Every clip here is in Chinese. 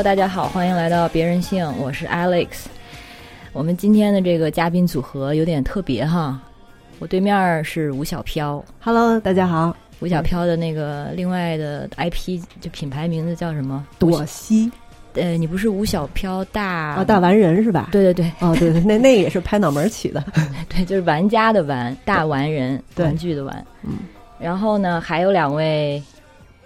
Hello，大家好，欢迎来到别人性，我是 Alex。我们今天的这个嘉宾组合有点特别哈，我对面是吴小飘。Hello，大家好，吴小飘的那个另外的 IP 就品牌名字叫什么？朵西呃，你不是吴小飘大啊，大完人是吧？对对对哦，对对，那那个也是拍脑门起的。对，就是玩家的玩，大玩人，玩具的玩。嗯，然后呢，还有两位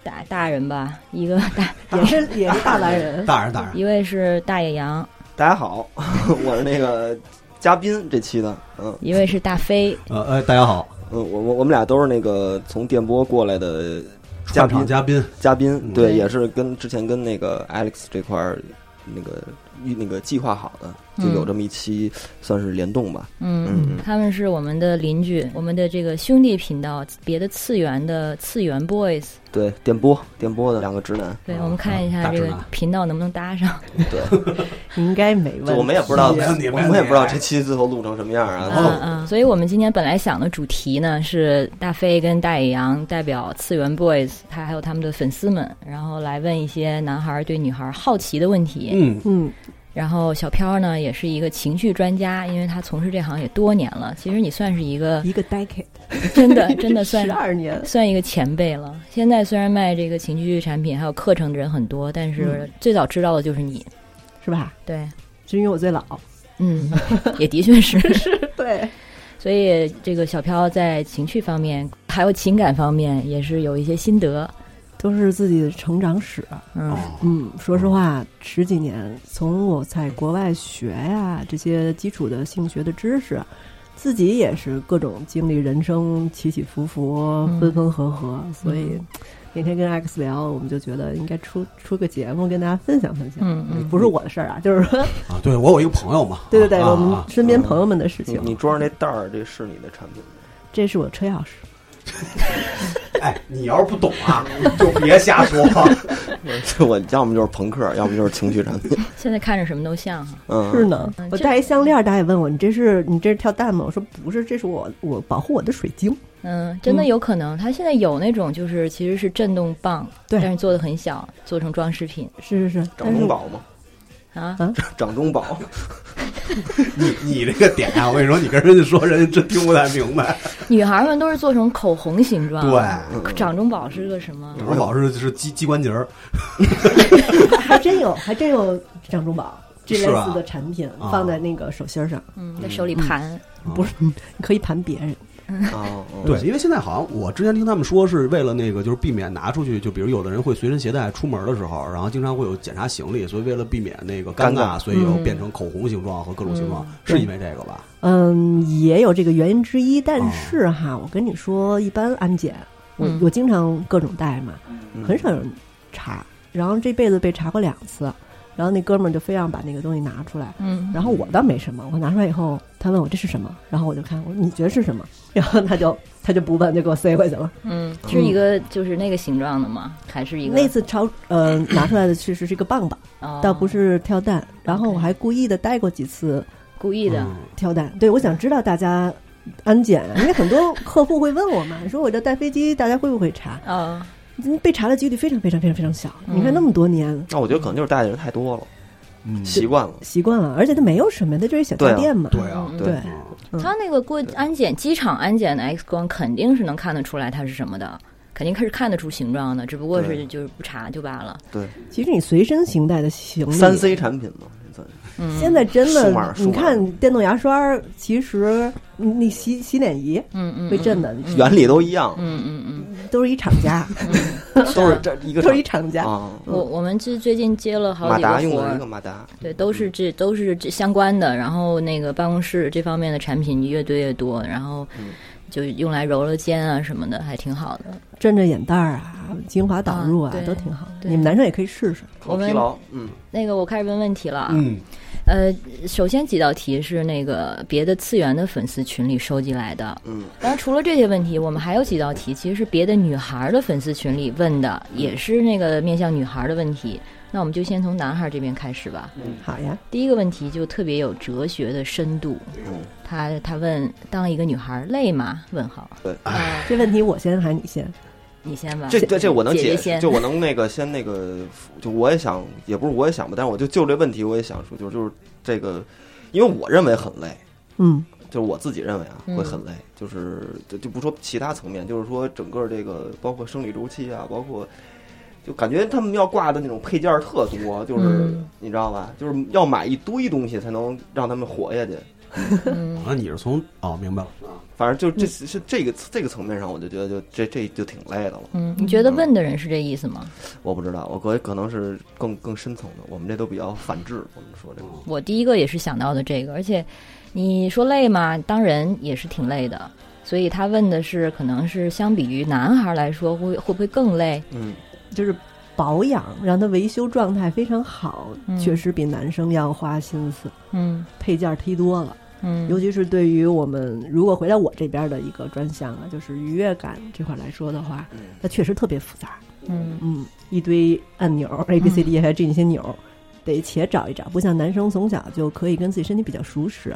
大大人吧，一个大，也是也是大男人。大人大人，一位是大野羊，大家好，我是那个嘉宾这期的，嗯一位是大飞。呃呃，大家好，嗯，我我我们俩都是那个从电波过来的嘉宾场嘉宾，嘉宾，嗯对，对也是跟之前跟那个 Alex 这块儿那个预那个计划好的，就有这么一期算是联动吧，嗯嗯嗯他们是我们的邻居，我们的这个兄弟频道，别的次元的次元 boys。对，电波电波的两个直男，对，啊我们看一下这个频道能不能搭上。对，应该没问题。我们也不知道，我们也不知道这期最后录成什么样啊，嗯嗯，所以我们今天本来想的主题呢是大飞跟大野羊代表次元 boys，他还有他们的粉丝们，然后来问一些男孩对女孩好奇的问题。嗯，嗯，然后小飘呢也是一个情绪专家，因为他从事这行也多年了。其实你算是一个一个 decade，真的 真的算十二年。算一个前辈了。现在虽然卖这个情绪产品还有课程的人很多，但是最早知道的就是你。是吧？对，是因为我最老。嗯，也的确是。对，所以这个小飘在情绪方面还有情感方面也是有一些心得。都是自己的成长史。嗯哦，嗯，说实话，十几年，从我在国外学呀这些基础的性学的知识，自己也是各种经历人生起起伏伏、嗯分分合合，所以嗯那天跟 X 聊，我们就觉得应该出出个节目跟大家分享分享。嗯嗯，不是我的事儿啊，就是说，啊，对我有一个朋友嘛，对对对，啊我们啊身边朋友们的事情。你你桌上那袋儿，这是你的产品吗？这是我车钥匙，哎，你要是不懂啊，就别瞎说。我要么就是朋克，要么就是情绪产品，现在看着什么都像哈。嗯，是呢嗯。我戴一项链，大家也问我，你这是你这是跳蛋吗？我说不是，这是我我保护我的水晶。嗯，真的嗯有可能，它现在有那种就是其实是震动棒，对但是做的很小，做成装饰品是是是，掌但是中宝嘛，啊。掌中宝，你你这个点啊，我跟你说，你跟人家说，人家真听不太明白。女孩们都是做成口红形状，对，掌中宝是个什么？掌中宝是是机机关节儿，还真有还真有掌中宝这类似的产品啊放在那个手心上，嗯，在手里盘。不是你可以盘别人。哦，哦。对，因为现在好像我之前听他们说，是为了那个就是避免拿出去，就比如有的人会随身携带出门的时候，然后经常会有检查行李，所以为了避免那个尴尴尬所以有嗯。变成口红形状和各种形状，嗯是因为这个吧？嗯，也有这个原因之一，但是哈，我跟你说，一般安检，我嗯。我经常各种带嘛，嗯。很少有人查，然后这辈子被查过两次，然后那哥们儿就非让把那个东西拿出来，嗯，然后我倒没什么，我拿出来以后，他问我这是什么，然后我就看，我说你觉得是什么？然后他就他就不问，就给我塞回去了。嗯，是一个就是那个形状的吗？还是一个那次超呃拿出来的确实是一个棒棒，哦倒不是跳蛋。然后我还故意的带过几次故意的？嗯跳蛋，对我想知道大家安检啊，因为很多客户会问我嘛，说我这带飞机大家会不会查？哦，嗯被查的几率非常非常非常非常小。嗯你看那么多年那我觉得可能就是带的人太多了，嗯，习惯了。习惯了，而且它没有什么，它就是小对啊家电嘛。对啊，嗯对对嗯他那个过安检机场安检的 X 光肯定是能看得出来它是什么的，肯定是看得出形状的，只不过是就是不查就罢了。对，其实你随身携带的行李，三 C 产品嘛，嗯，现在真的你看电动牙刷，其实你你洗洗脸仪嗯嗯会震的，嗯原理都一样，嗯嗯嗯。都是一厂家，嗯，都是 这一个都是一厂家。啊。我我们这最近接了好几个活儿。达用的一个，马达，对，都是这都是这相关的。然后那个办公室这方面的产品越堆越多，然后嗯。就用来揉揉肩啊什么的，还挺好的。震着眼袋儿啊，精华导入啊啊，都挺好。的。你们男生也可以试试。我们抗疲劳，嗯，那个我开始问问题了啊，嗯，呃，首先几道题是那个别的次元的粉丝群里收集来的，嗯，当然除了这些问题，我们还有几道题其实是别的女孩的粉丝群里问的，也是那个面向女孩的问题。那我们就先从男孩这边开始吧。嗯好呀，第一个问题就特别有哲学的深度，嗯他他问：当一个女孩累吗？问号。对啊、这问题我先还是你先？你先吧。这这这我能解就我能那个先那个，就我也想，也不是我也想吧，但是我就就这问题，我也想说，就是就是这个，因为我认为很累，嗯就是我自己认为啊嗯会很累，就是就就不说其他层面，就是说整个这个包括生理周期啊，包括就感觉他们要挂的那种配件儿特多，就是、嗯你知道吧，就是要买一堆东西才能让他们活下去。嗯啊，你是从哦，明白了，反正就这是是这个这个层面上，我就觉得就这这就挺累的了。嗯，你觉得问的人是这意思吗？我不知道，我可可能是更更深层的，我们这都比较反制。我们说这个，我第一个也是想到的这个，而且你说累嘛？当人也是挺累的，所以他问的是，可能是相比于男孩来说，会会不会更累？嗯，就是保养，让他维修状态非常好，嗯确实比男生要花心思，嗯配件儿忒多了。嗯，尤其是对于我们如果回到我这边的一个专项啊，就是愉悦感这块来说的话，嗯它确实特别复杂。嗯嗯，一堆按钮，A B C D 还有这些钮，得且找一找，不像男生从小就可以跟自己身体比较熟识。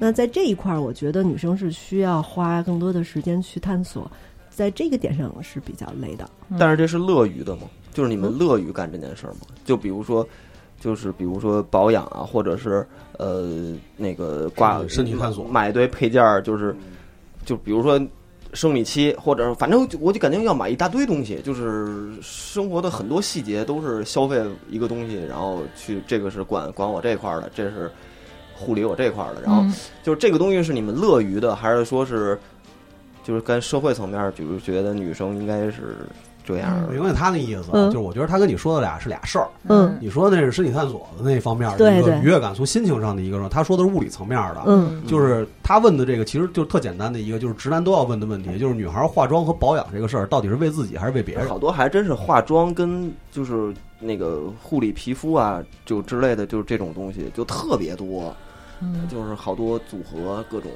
那在这一块儿，我觉得女生是需要花更多的时间去探索，在这个点上是比较累的。但是这是乐于的吗？就是你们乐于干这件事儿吗？就比如说，就是比如说保养啊，或者是呃那个挂身体探索。买一堆配件儿，就是就比如说生理期，或者反正我就感觉要买一大堆东西，就是生活的很多细节都是消费一个东西，然后去这个是管管我这块儿的，这是护理我这块儿的，然后嗯。就是这个东西是你们乐于的，还是说是就是跟社会层面，比如觉得女生应该是这样的？我明白他那意思，嗯就是我觉得他跟你说的俩是俩事儿。嗯你说的那是身体探索的那方面的对对一个愉悦感，从心情上的一个，他说的是物理层面的。嗯就是他问的这个，其实就是特简单的一个，就是直男都要问的问题，就是女孩化妆和保养这个事儿，到底是为自己还是为别人？好多还真是化妆跟就是那个护理皮肤啊，就之类的，就是这种东西就特别多，嗯就是好多组合、各种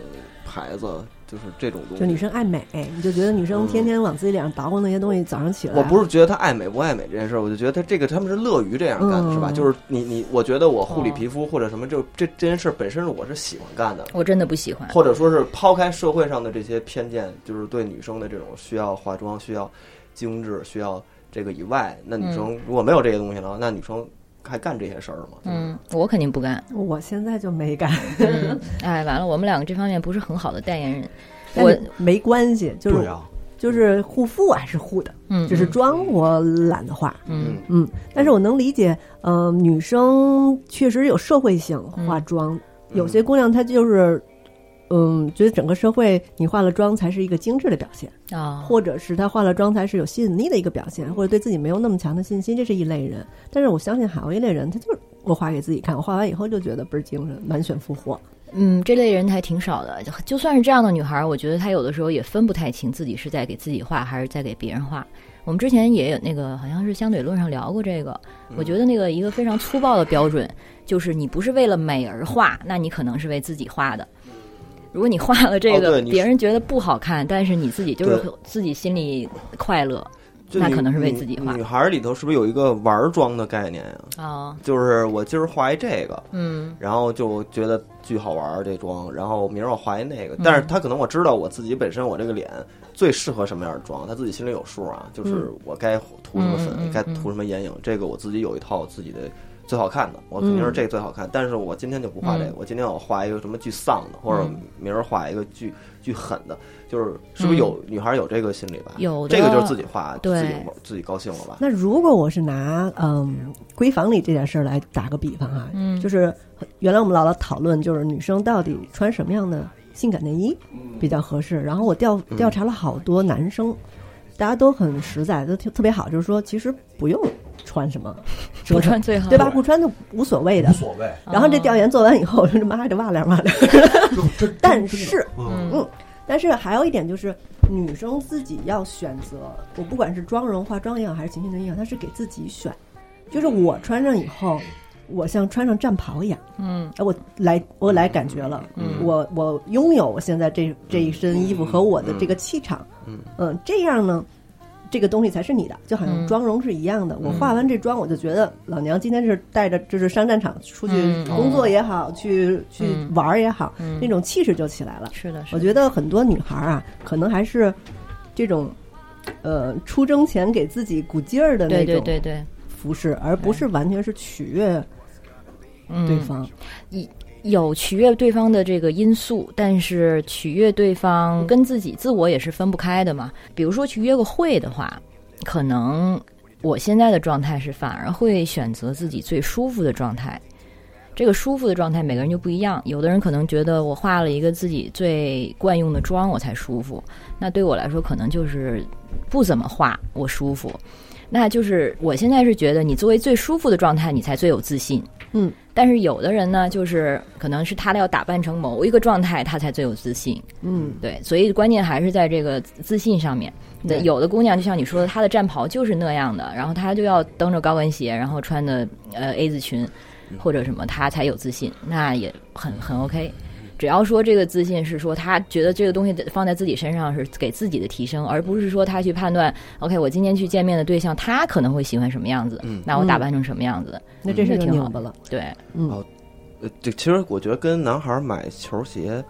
牌子，就是这种东西。就女生爱美，你就觉得女生天天往自己脸上捣鼓那些东西，早上起来，我不是觉得她爱美不爱美这件事儿，我就觉得她这个他们是乐于这样干，的是吧？就是你你，我觉得我护理哦皮肤或者什么，就这这件事儿本身是我是喜欢干的，我真的不喜欢。或者说是抛开社会上的这些偏见，就是对女生的这种需要化妆、需要精致、需要这个以外，那女生如果没有这些东西了，那女生还干这些事儿吗？嗯，我肯定不干。我现在就没干，嗯，哎，完了，我们两个这方面不是很好的代言人。我没关系，就是啊，就是护肤我还是护的，嗯，只是妆我懒得化。嗯嗯，但是我能理解，呃，女生确实有社会性化妆，有些姑娘她就是，嗯，觉得整个社会你化了妆才是一个精致的表现，啊，或者是她化了妆才是有吸引力的一个表现，或者对自己没有那么强的信心，这是一类人。但是我相信还有一类人，他就是我画给自己看，我画完以后就觉得倍儿精神，满血复活。嗯，这类人还挺少的。就就算是这样的女孩儿，我觉得她有的时候也分不太清自己是在给自己画还是在给别人画。我们之前也有那个好像是相对论上聊过这个，我觉得那个一个非常粗暴的标准就是你不是为了美而画，那你可能是为自己画的。如果你画了这个，哦别人觉得不好看，但是你自己就是自己心里快乐那可能是为自己画女孩儿里头是不是有一个玩妆的概念呀、啊。就是我今儿画一这个，嗯。然后就觉得巨好玩儿这妆，然后明儿我画一那个，但是她可能我知道我自己本身我这个脸最适合什么样的妆，她自己心里有数啊，就是我该涂什么粉，该涂什么眼影，这个我自己有一套自己的最好看的，我肯定是这个最好看，但是我今天就不画这个，嗯。我今天我画一个什么巨丧的，或者嗯。明儿画一个巨巨狠的，就是是不是有女孩有这个心理吧？有这个就是自己画，对。自己玩自己高兴了吧？那如果我是拿嗯闺房里这件事儿来打个比方啊，嗯。就是原来我们老老讨论，就是女生到底穿什么样的性感内衣比较合适。然后我调调查了好多男生，大家都很实在，都特特别好，就是说其实不用穿什么 折不，穿最好，对吧？不穿就无所谓的无。所谓。然后这调研做完以后，我说妈这哇凉哇凉。但是，嗯，嗯，但是还有一点就是，女生自己要选择，我不管是妆容、化妆也好，还是情趣内衣也好，她是给自己选。就是我穿上以后，我像穿上战袍一样，嗯哎，我来我来感觉了，嗯我我拥有我现在这这一身衣服和我的这个气场，嗯这样呢，这个东西才是你的，就好像嗯。妆容是一样的。我化完这妆，我就觉得老娘今天是带着就是上战场出去嗯工作也好，去去嗯。玩儿也好，嗯。那种气势就起来了。是的，是的。我觉得很多女孩儿啊，可能还是这种呃出征前给自己鼓劲儿的那种对对对，服饰，而不是完全是取悦嗯，对方。有取悦对方的这个因素，但是取悦对方跟自己自我也是分不开的嘛。比如说去约个会的话，可能我现在的状态是反而会选择自己最舒服的状态。这个舒服的状态每个人就不一样，有的人可能觉得我化了一个自己最惯用的妆我才舒服，那对我来说可能就是不怎么化我舒服。那就是我现在是觉得你作为最舒服的状态，你才最有自信。嗯，但是有的人呢，就是可能是他要打扮成某一个状态，他才最有自信。嗯，对，所以关键还是在这个自信上面。对有的姑娘就像你说的，她的战袍就是那样的，然后她就要蹬着高跟鞋，然后穿的呃 A 字裙或者什么，她才有自信，那也很很 OK。只要说这个自信是说他觉得这个东西放在自己身上是给自己的提升，而不是说他去判断 OK 我今天去见面的对象他可能会喜欢什么样子，嗯。那我打扮成什么样子，那这是挺好的了。对，嗯哦呃，这其实我觉得跟男孩买球鞋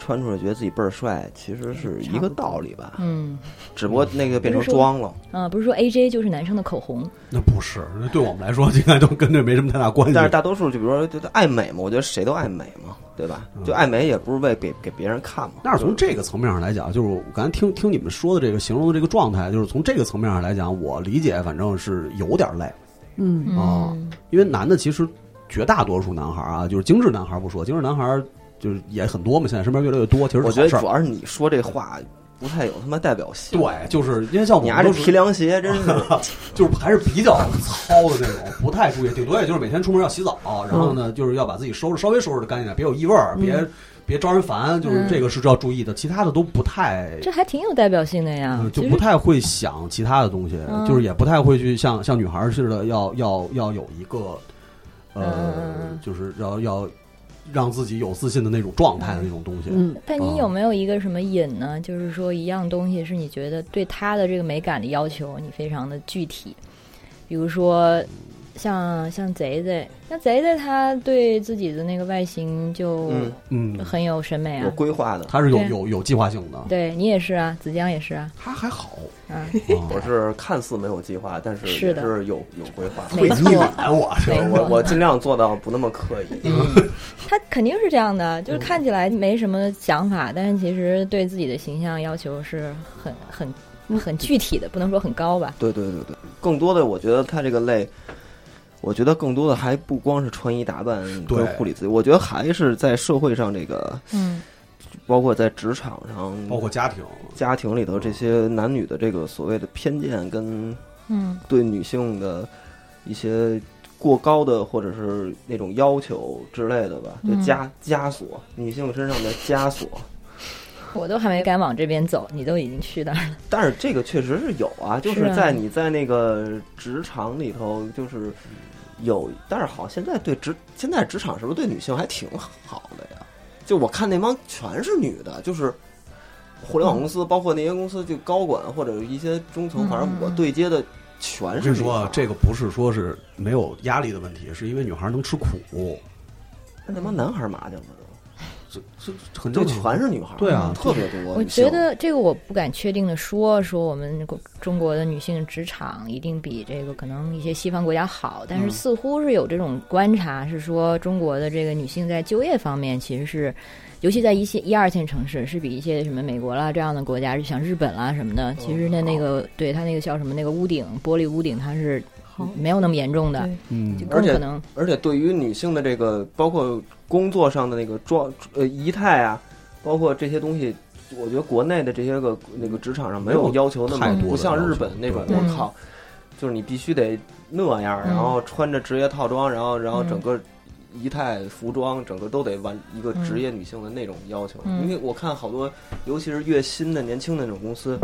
穿出来觉得自己倍儿帅，其实是一个道理吧。嗯只不过那个变成装了，嗯、不是说 AJ 就是男生的口红，那不是，那对我们来说应该都跟这没什么太大关系。但是大多数就比如说就爱美嘛，我觉得谁都爱美嘛，对吧？嗯就爱美也不是为给给别人看嘛。但是从这个层面上来讲，就是我刚才听听你们说的这个形容的这个状态，就是从这个层面上来讲，我理解反正是有点累，嗯哦嗯因为男的其实绝大多数男孩啊，就是精致男孩不说，精致男孩就是也很多嘛，现在身边越来越多，其实我觉得。主要是你说这话不太有他妈代表性。对，就是因为像我你拿这们都是皮凉鞋，真是 就是还是比较糙的那种，不太注意，顶多也就是每天出门要洗澡，然后呢，就是要把自己收拾稍微收拾的干净点，别有异味儿，别别招人烦，就是这个是要注意的，其他的都不太。这还挺有代表性的呀嗯，，就不太会想其他的东西，嗯就是也不太会去像像女孩儿似的，要要要有一个，嗯呃，就是要要让自己有自信的那种状态的那种东西。嗯，但你有没有一个什么瘾呢？就是说一样东西是你觉得对它的这个美感的要求，你非常的具体，比如说像像贼贼，那贼贼他对自己的那个外形就嗯嗯，很有审美啊有啊。规划的。他是有有有计划性的，对你也是啊，子江也是啊，他还好，啊，我是看似没有计划，但是也是的是有有规划。没错会你脸我是我我尽量做到不那么刻意。嗯，他肯定是这样的，嗯就是看起来没什么想法，但是其实对自己的形象要求是很很很具体的，不能说很高吧。对对对对，更多的我觉得他这个累，我觉得更多的还不光是穿衣打扮对。跟护理自己，我觉得还是在社会上这个，嗯。包括在职场上，包括家庭，家庭里头这些男女的这个所谓的偏见跟嗯。对女性的一些过高的或者是那种要求之类的吧，就嗯。枷枷锁女性身上的枷锁。我都还没敢往这边走，你都已经去那儿了。但是这个确实是有啊，就是啊。在你在那个职场里头，就是有，但是好现在对职现在职场是不是对女性还挺好的呀？就我看那帮全是女的，就是互联网公司，包括那些公司就高管或者一些中层，嗯反正我对接的全是女孩，这个不是说是没有压力的问题，是因为女孩能吃苦，那那帮男孩麻将了这这很都，正常。全是女孩，对啊特别多。我觉得这个我不敢确定的说，说我们中国的女性职场一定比这个可能一些西方国家好，但是嗯似乎是有这种观察，是说中国的这个女性在就业方面其实是。尤其在一些一二线城市，是比一些什么美国啦这样的国家，就像日本啦什么的，其实那那个对它那个叫什么那个屋顶玻璃屋顶，它是没有那么严重的，嗯，而且可能而且对于女性的这个，包括工作上的那个装呃仪态啊，包括这些东西，我觉得国内的这些个那个职场上没有要求那么，多不像日本那种，我靠，就是你必须得那样，嗯然后穿着职业套装，然后然后嗯。整个仪态、服装，整个都得完一个职业女性的那种要求。嗯。因为我看好多，尤其是越新的、年轻的那种公司。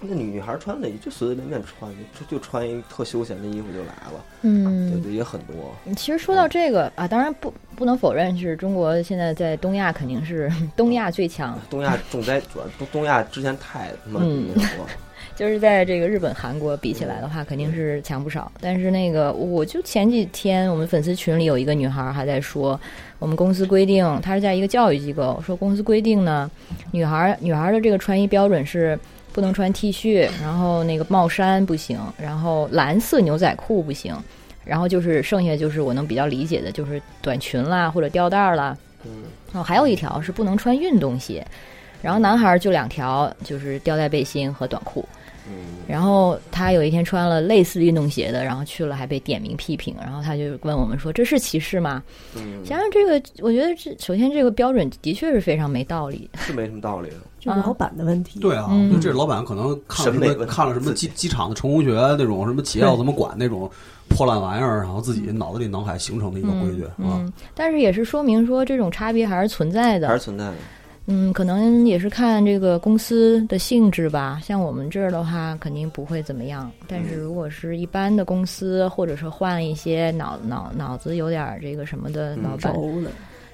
那女女孩穿的也就随随便便穿，就就穿一特休闲的衣服就来了，嗯对对，也很多。其实说到这个啊，当然不不能否认是中国现在在东亚肯定是 东亚最强，东亚重灾，主要东东亚之前太他妈嗯那什么了，就是在这个日本、韩国比起来的话，肯定是强不少。但是那个，我就前几天我们粉丝群里有一个女孩还在说，我们公司规定，她是在一个教育机构，说公司规定呢，女孩女孩的这个穿衣标准是不能穿 T 恤，然后那个帽衫不行，然后蓝色牛仔裤不行，然后就是剩下就是我能比较理解的，就是短裙啦或者吊带儿啦。嗯，哦，还有一条是不能穿运动鞋，然后男孩儿就两条，就是吊带背心和短裤。嗯，然后他有一天穿了类似运动鞋的，然后去了还被点名批评，然后他就问我们说：“这是歧视吗？”嗯，想想这个，我觉得这首先这个标准的确是非常没道理。是没什么道理的。这是老板的问题。对啊，嗯就这老板可能看了什么看了什么机机场的成功学那种什么企业要怎么管那种破烂玩意儿，然后自己脑子里脑海形成的一个规矩啊。嗯，但是也是说明说这种差别还是存在的还是。存在的。嗯，可能也是看这个公司的性质吧。像我们这儿的话，肯定不会怎么样。但是如果是一般的公司，或者是换一些脑脑脑子有点儿这个什么的嗯老板，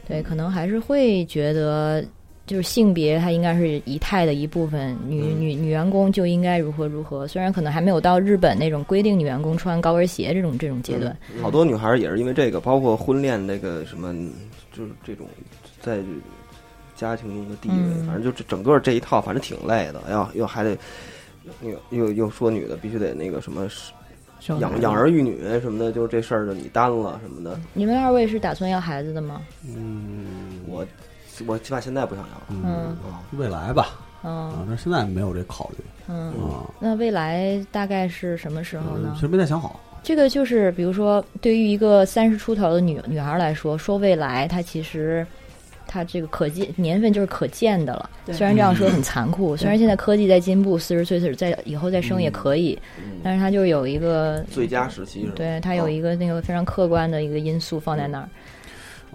对，可能还是会觉得，就是性别它应该是仪态的一部分，女嗯女女员工就应该如何如何。虽然可能还没有到日本那种规定女员工穿高跟鞋这种这种阶段。嗯好多女孩儿也是因为这个，包括婚恋那个什么，就是这种在家庭中的地位，嗯反正就这整个这一套，反正挺累的。要又还得又又又说女的必须得那个什么养养儿育女什么的，就这事儿就你担了什么的。你们二位是打算要孩子的吗？嗯，我我起码现在不想要。嗯未来吧啊嗯，但是现在没有这考虑嗯，啊。那未来大概是什么时候呢嗯其？实没太想好。这个就是，比如说，对于一个三十出头的女女孩来说，说未来，她其实，她这个可见年份就是可见的了。虽然这样说很残酷，虽然现在科技在进步，四十岁是在以后再生也可以，嗯，但是它就有一个，最佳时期是吧？对它有一个那个非常客观的一个因素放在那儿。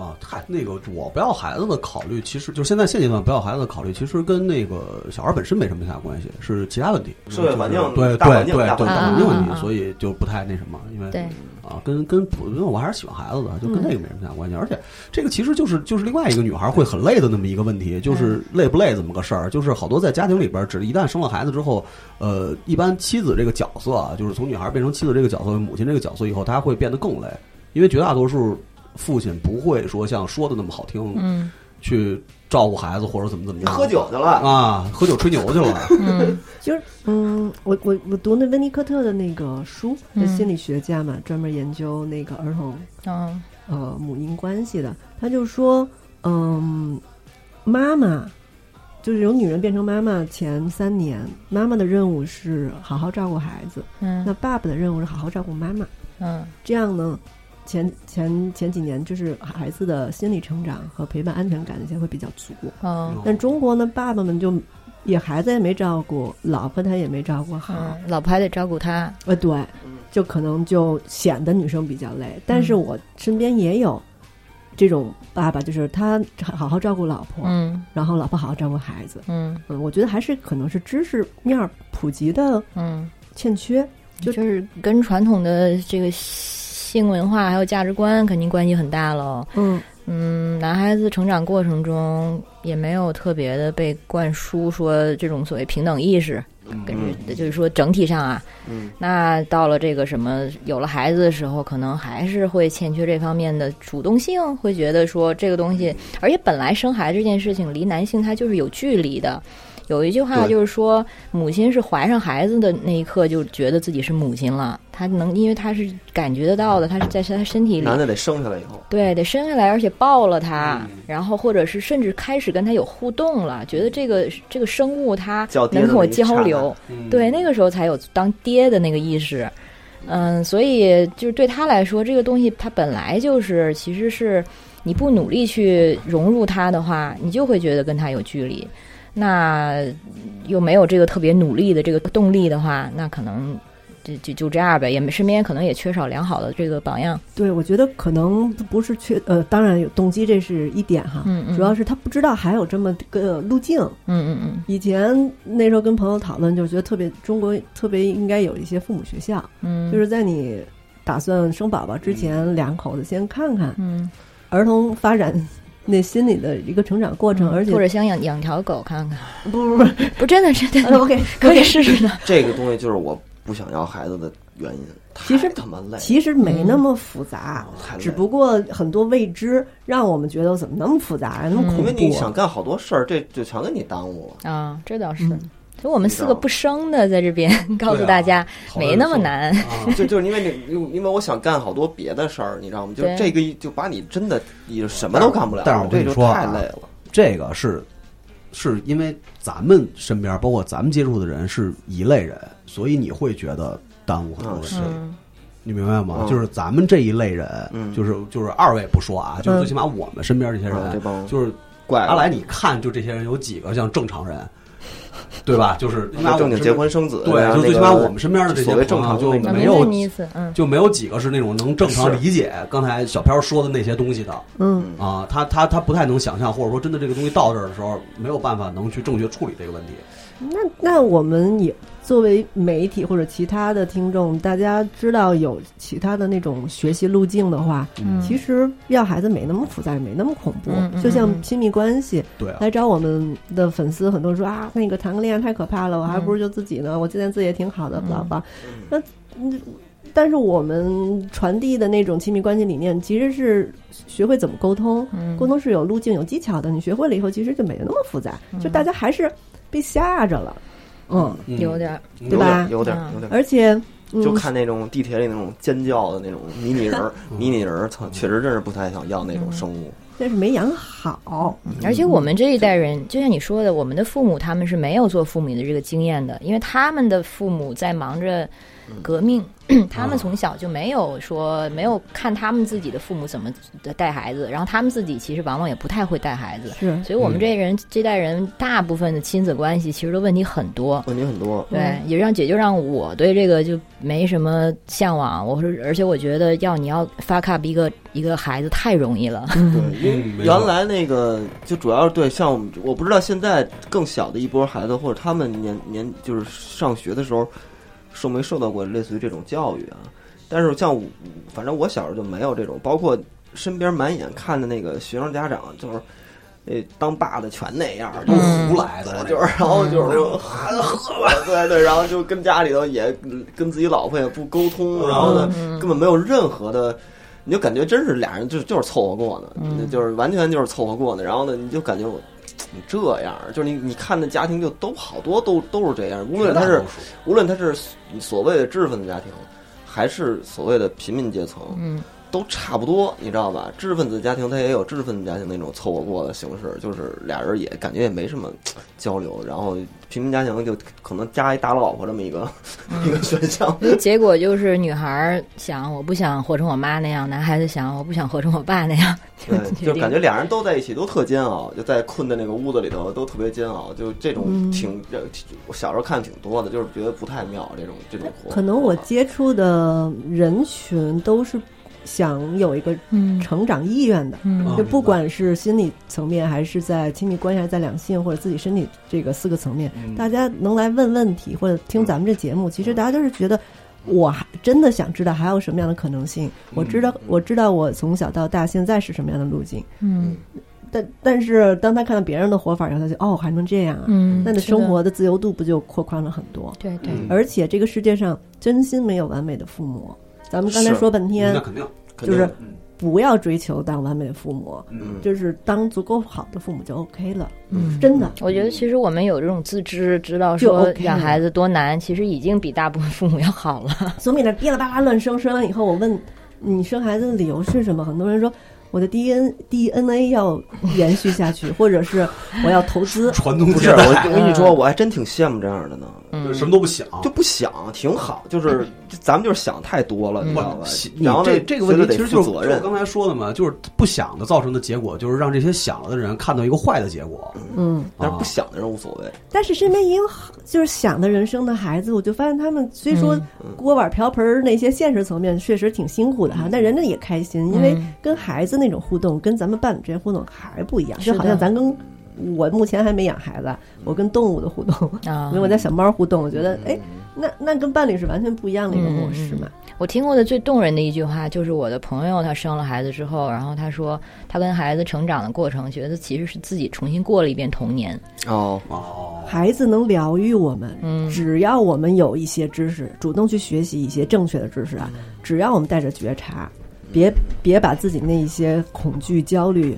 啊，嗨，那个我不要孩子的考虑，其实就现在现阶段不要孩子的考虑，其实跟那个小孩本身没什么太大关系，是其他问题，社会环境对大环对对对大环境问题，所以就不太那什么，因为对，啊，跟跟普，因为我还是喜欢孩子的，就跟那个没什么太大关系。而且这个其实就是就是另外一个女孩会很累的那么一个问题，就是累不累怎么个事儿。就是好多在家庭里边，只一旦生了孩子之后，呃，一般妻子这个角色啊，就是从女孩变成妻子这个角色、母亲这个角色以后，她会变得更累，因为绝大多数父亲不会说像说的那么好听，嗯去照顾孩子或者怎么怎么样。喝酒去了，啊，喝酒吹牛去了。嗯 就是嗯，我我我读那温尼科特的那个书，嗯是心理学家嘛，专门研究那个儿童嗯呃母婴关系的。他就说，嗯，妈妈就是由女人变成妈妈前三年，妈妈的任务是好好照顾孩子，嗯那嗯爸爸的任务是好好照顾妈妈。嗯这样呢，前前前几年就是孩子的心理成长和陪伴安全感那些会比较足。嗯但中国呢，爸爸们就也孩子也没照顾，老婆他也没照顾好，嗯，老婆还得照顾他。呃，对嗯，就可能就显得女生比较累。但是我身边也有这种爸爸，就是他好好照顾老婆，嗯然后老婆好好照顾孩子。嗯嗯，我觉得还是可能是知识面儿普及的嗯，欠缺。就就是跟传统的这个性文化还有价值观肯定关系很大喽。嗯嗯，男孩子成长过程中也没有特别的被灌输说这种所谓平等意识，跟嗯就是说整体上啊，嗯那到了这个什么有了孩子的时候，可能还是会欠缺这方面的主动性，会觉得说这个东西，而且本来生孩子这件事情离男性他就是有距离的。有一句话就是说，母亲是怀上孩子的那一刻就觉得自己是母亲了，她能，因为她是感觉得到的，她是在她身体里，男的得生下来以后，对，得生下来，而且抱了她，嗯。然后或者是甚至开始跟她有互动了，觉得这个这个生物它叫爹能跟我交流，嗯。对，那个时候才有当爹的那个意识。嗯，所以就是对他来说，这个东西它本来就是，其实是你不努力去融入它的话，你就会觉得跟他有距离。那又没有这个特别努力的这个动力的话，那可能就就就这样呗，也没身边可能也缺少良好的这个榜样。对，我觉得可能不是缺呃，当然有动机，这是一点哈。嗯嗯，主要是他不知道还有这么个路径。嗯嗯嗯以前那时候跟朋友讨论，就觉得特别中国特别应该有一些父母学校，嗯，就是在你打算生宝宝之前，两口子先看看嗯，儿童发展那心理的一个成长过程，而且或者想养养条狗看看，不不不不真的真的呃，OK，可以试试的。这个东西就是我不想要孩子的原因。其实太他妈累，其实没那么复杂，只不过很多未知让我们觉得怎么那么复杂呀，那么恐怖。因为你想干好多事儿，这就全给你耽误了。啊，这倒是。嗯所以我们四个不生的在这边 告诉大家，没那么难。啊就就是因为那，因因为我想干好多别的事儿，你知道吗？就对这个就把你真的你什么都干不了，但是我跟你说啊太累了。这个是是因为咱们身边，包括咱们接触的人是一类人，所以你会觉得耽误很多嗯人。是嗯你明白吗？嗯就是咱们这一类人，嗯就是就是二位不说啊，就是嗯最起码我们身边这些人，就是怪阿来，你看就这些人有几个像正常人，对吧？就是最起码我们身边正经结婚生子，对，就最起码我们身边的这些正常朋友就没有就没有几个是那种能正常理解刚才小飘说的那些东西的嗯，啊，他他他不太能想象，或者说真的这个东西到这儿的时候没有办法能去正确处理这个问题。那那我们也作为媒体或者其他的听众，大家知道有其他的那种学习路径的话，嗯。其实要孩子没那么复杂，也没那么恐怖。就像嗯亲密关系，对啊，来找我们的粉丝，很多人说啊，那个谈个恋爱太可怕了，我还不如就自己呢，我现在自己也挺好的，嗯。巴拉巴拉。那嗯，但是我们传递的那种亲密关系理念，其实是学会怎么沟通，嗯。沟通是有路径、有技巧的。你学会了以后，其实就没那么复杂，就大家还是被吓着了，嗯，嗯有点对吧有点嗯有点。而且。嗯就看那种地铁里那种尖叫的那种迷你人儿，嗯迷你人儿，操，确实真是不太想要那种生物。但是没养好，而且我们这一代人，就像你说的，我们的父母他们是没有做父母的这个经验的，因为他们的父母在忙着革命，他们从小就没有说没有看他们自己的父母怎么带孩子，然后他们自己其实往往也不太会带孩子，是所以我们这人、这代人大部分的亲子关系其实都问题很多。问题很多，对，也让也就让我对这个就没什么向往。我说，而且我觉得要你要发 up 一个一个孩子太容易了。对，因为原来那个就主要是对像我们，我不知道现在更小的一波孩子或者他们年年就是上学的时候受没受到过类似于这种教育啊？但是像我，反正我小时候就没有这种，包括身边满眼看的那个学生家长，就是那当爸的全那样，就胡来的，就是，然后就是说孩子喝吧，对对，然后就跟家里头也跟自己老婆也不沟通，然后呢，嗯根本没有任何的，你就感觉真是俩人就就是凑合过呢，嗯就是完全就是凑合过呢。然后呢，你就感觉我你这样，就是你你看的家庭就都好多都都是这样，无论他是无论他是所谓的知识分子家庭，还是所谓的贫民阶层，嗯，都差不多，你知道吧？知识分子家庭他也有知识分子家庭那种凑合过的形式，就是俩人也感觉也没什么 交流，然后平民家庭就可能加一大老婆这么一个、一个选项。结果就是女孩儿想我不想活成我妈那样，男孩子想我不想活成我爸那样，对，就感觉俩人都在一起都特煎熬，就在困在那个屋子里头都特别煎熬，就这种嗯挺，这我小时候看挺多的，就是觉得不太妙这种这种活。可能我接触的人群都是想有一个嗯。成长意愿的，嗯。就不管是心理层面，还是在亲密关系，还是在两性或者自己身体这个四个层面，嗯。大家能来问问题或者听咱们这节目，其实大家都是觉得。我还真的想知道还有什么样的可能性。我知道，我知道我从小到大现在是什么样的路径，嗯。但但是当他看到别人的活法以后，他就哦还能这样啊，嗯，那你的。生活的自由度不就扩宽了很多？对对，嗯。而且这个世界上真心没有完美的父母。咱们刚才说半天那，肯定，就是肯定的不要追求当完美的父母，嗯，就是当足够好的父母就 OK 了。嗯真的，我觉得其实我们有这种自知，知道说养孩子多难，其实已经比大部分父母要好了。总比那噼里啪啦乱生，生完以后我问你生孩子的理由是什么？很多人说我的 D N D N A 要延续下去，或者是我要投资。传宗不是接代，我，我跟你说，我还真挺羡慕这样的呢。嗯，什么都不想，就不想，挺好。就是咱们就是想太多了，你知道吧然后这这个问题其实就是责任我。刚才说的嘛，就是不想的造成的结果，就是让这些想了的人看到一个坏的结果。嗯，但是不想的人无所谓。但是身边也有好就是想的人生的孩子，我就发现他们虽说嗯锅碗瓢盆那些现实层面确实挺辛苦的哈，但人家也开心，因为嗯跟孩子那种互动跟咱们伴侣之间互动还不一样，就好像咱跟我目前还没养孩子，我跟动物的互动，啊因为我在小猫互动，我觉得哎，那那跟伴侣是完全不一样的一个模式嘛。我听过的最动人的一句话，就是我的朋友他生了孩子之后，然后他说他跟孩子成长的过程，觉得其实是自己重新过了一遍童年。哦，哦，孩子能疗愈我们，嗯。只要我们有一些知识，主动去学习一些正确的知识啊，只要我们带着觉察，别别把自己那一些恐惧、焦虑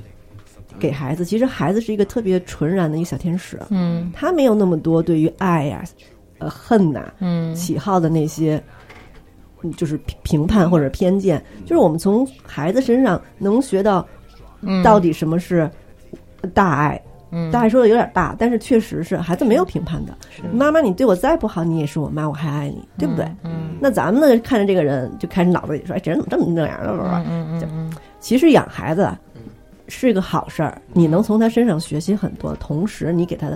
给孩子，其实孩子是一个特别纯然的一个小天使，嗯他没有那么多对于爱呀、呃恨呐、嗯喜好的那些，嗯就是评评判或者偏见，就是我们从孩子身上能学到嗯，到底什么是大爱。嗯大爱说的有点大，但是确实是孩子没有评判的。妈妈，你对我再不好，你也是我妈，我还爱你，对不对？嗯那咱们呢，看着这个人就开始脑子里说，哎，这人怎么这么那样嗯的？嗯嗯嗯其实养孩子是一个好事儿，你能从他身上学习很多，同时你给他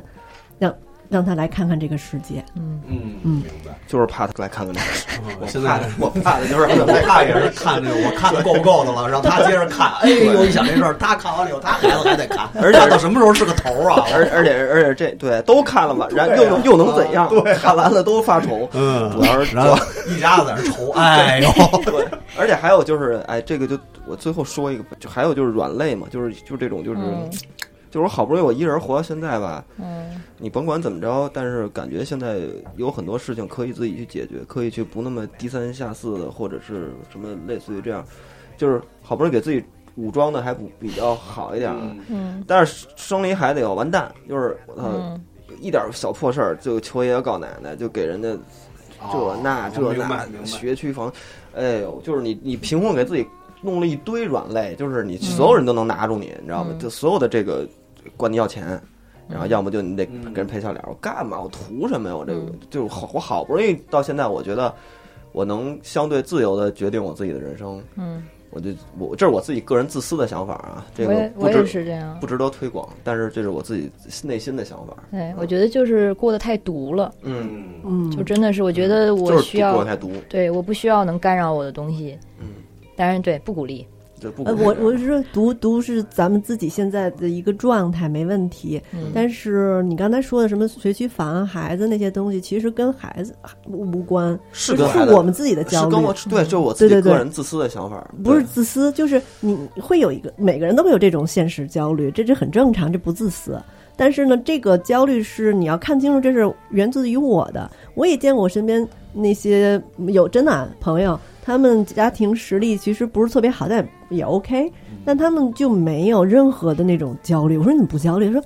让让他来看看这个世界。嗯嗯嗯明白。就是怕他来看看这个。我现在我怕的就是我怕也是看这个，我看的够不够的了，让他接着看。哎呦，一想这事儿，他看完了以后，他孩子还得看，而且到什么时候是个头儿啊？而而且而且这对都看了嘛，然后又能又能怎样？对啊看完了都发愁。嗯，主要是主然后要一家子在那愁，哎呦，对，而且还有就是，哎，这个就我最后说一个，就还有就是软肋嘛，就是就这种就是。嗯就是我好不容易我一人活到现在吧，嗯。你甭管怎么着，但是感觉现在有很多事情可以自己去解决，可以去不那么低三下四的，或者是什么类似于这样，就是好不容易给自己武装的还不比较好一点儿，嗯。但是生了一孩子以后完蛋，就是我操，嗯。一点小破事儿就求爷爷告奶奶，就给人家这那这那学区房，哎呦，就是你你凭空给自己弄了一堆软肋，就是你所有人都能拿住你，你知道吗？嗯。就所有的这个管你要钱。然后要么就你得嗯给人赔笑脸，我干嘛？我图什么呀？我这个嗯就是好，我好不容易到现在，我觉得我能相对自由的决定我自己的人生，嗯，我就我这是我自己个人自私的想法啊，这我个也我也是这样不。值得推广，但是这是我自己内心的想法。对，我觉得就是过得太毒了，嗯，嗯，就真的是我觉得我就是需要过得太毒，对，我不需要能干扰我的东西。嗯，当然对，不鼓励。这不呃，我我是说读读是咱们自己现在的一个状态没问题，嗯但是你刚才说的什么学区房、孩子那些东西，其实跟孩子无关，是跟是我们自己的焦虑是跟。我对，就是我自己个人自私的想法，不是自私，就是你会有一个每个人都会有这种现实焦虑，这这很正常，这不自私。但是呢，这个焦虑是你要看清楚，这是源自于我的。我也见过我身边那些有真的啊朋友，他们家庭实力其实不是特别好，但也 OK，但他们就没有任何的那种焦虑。我说你不焦虑，他说，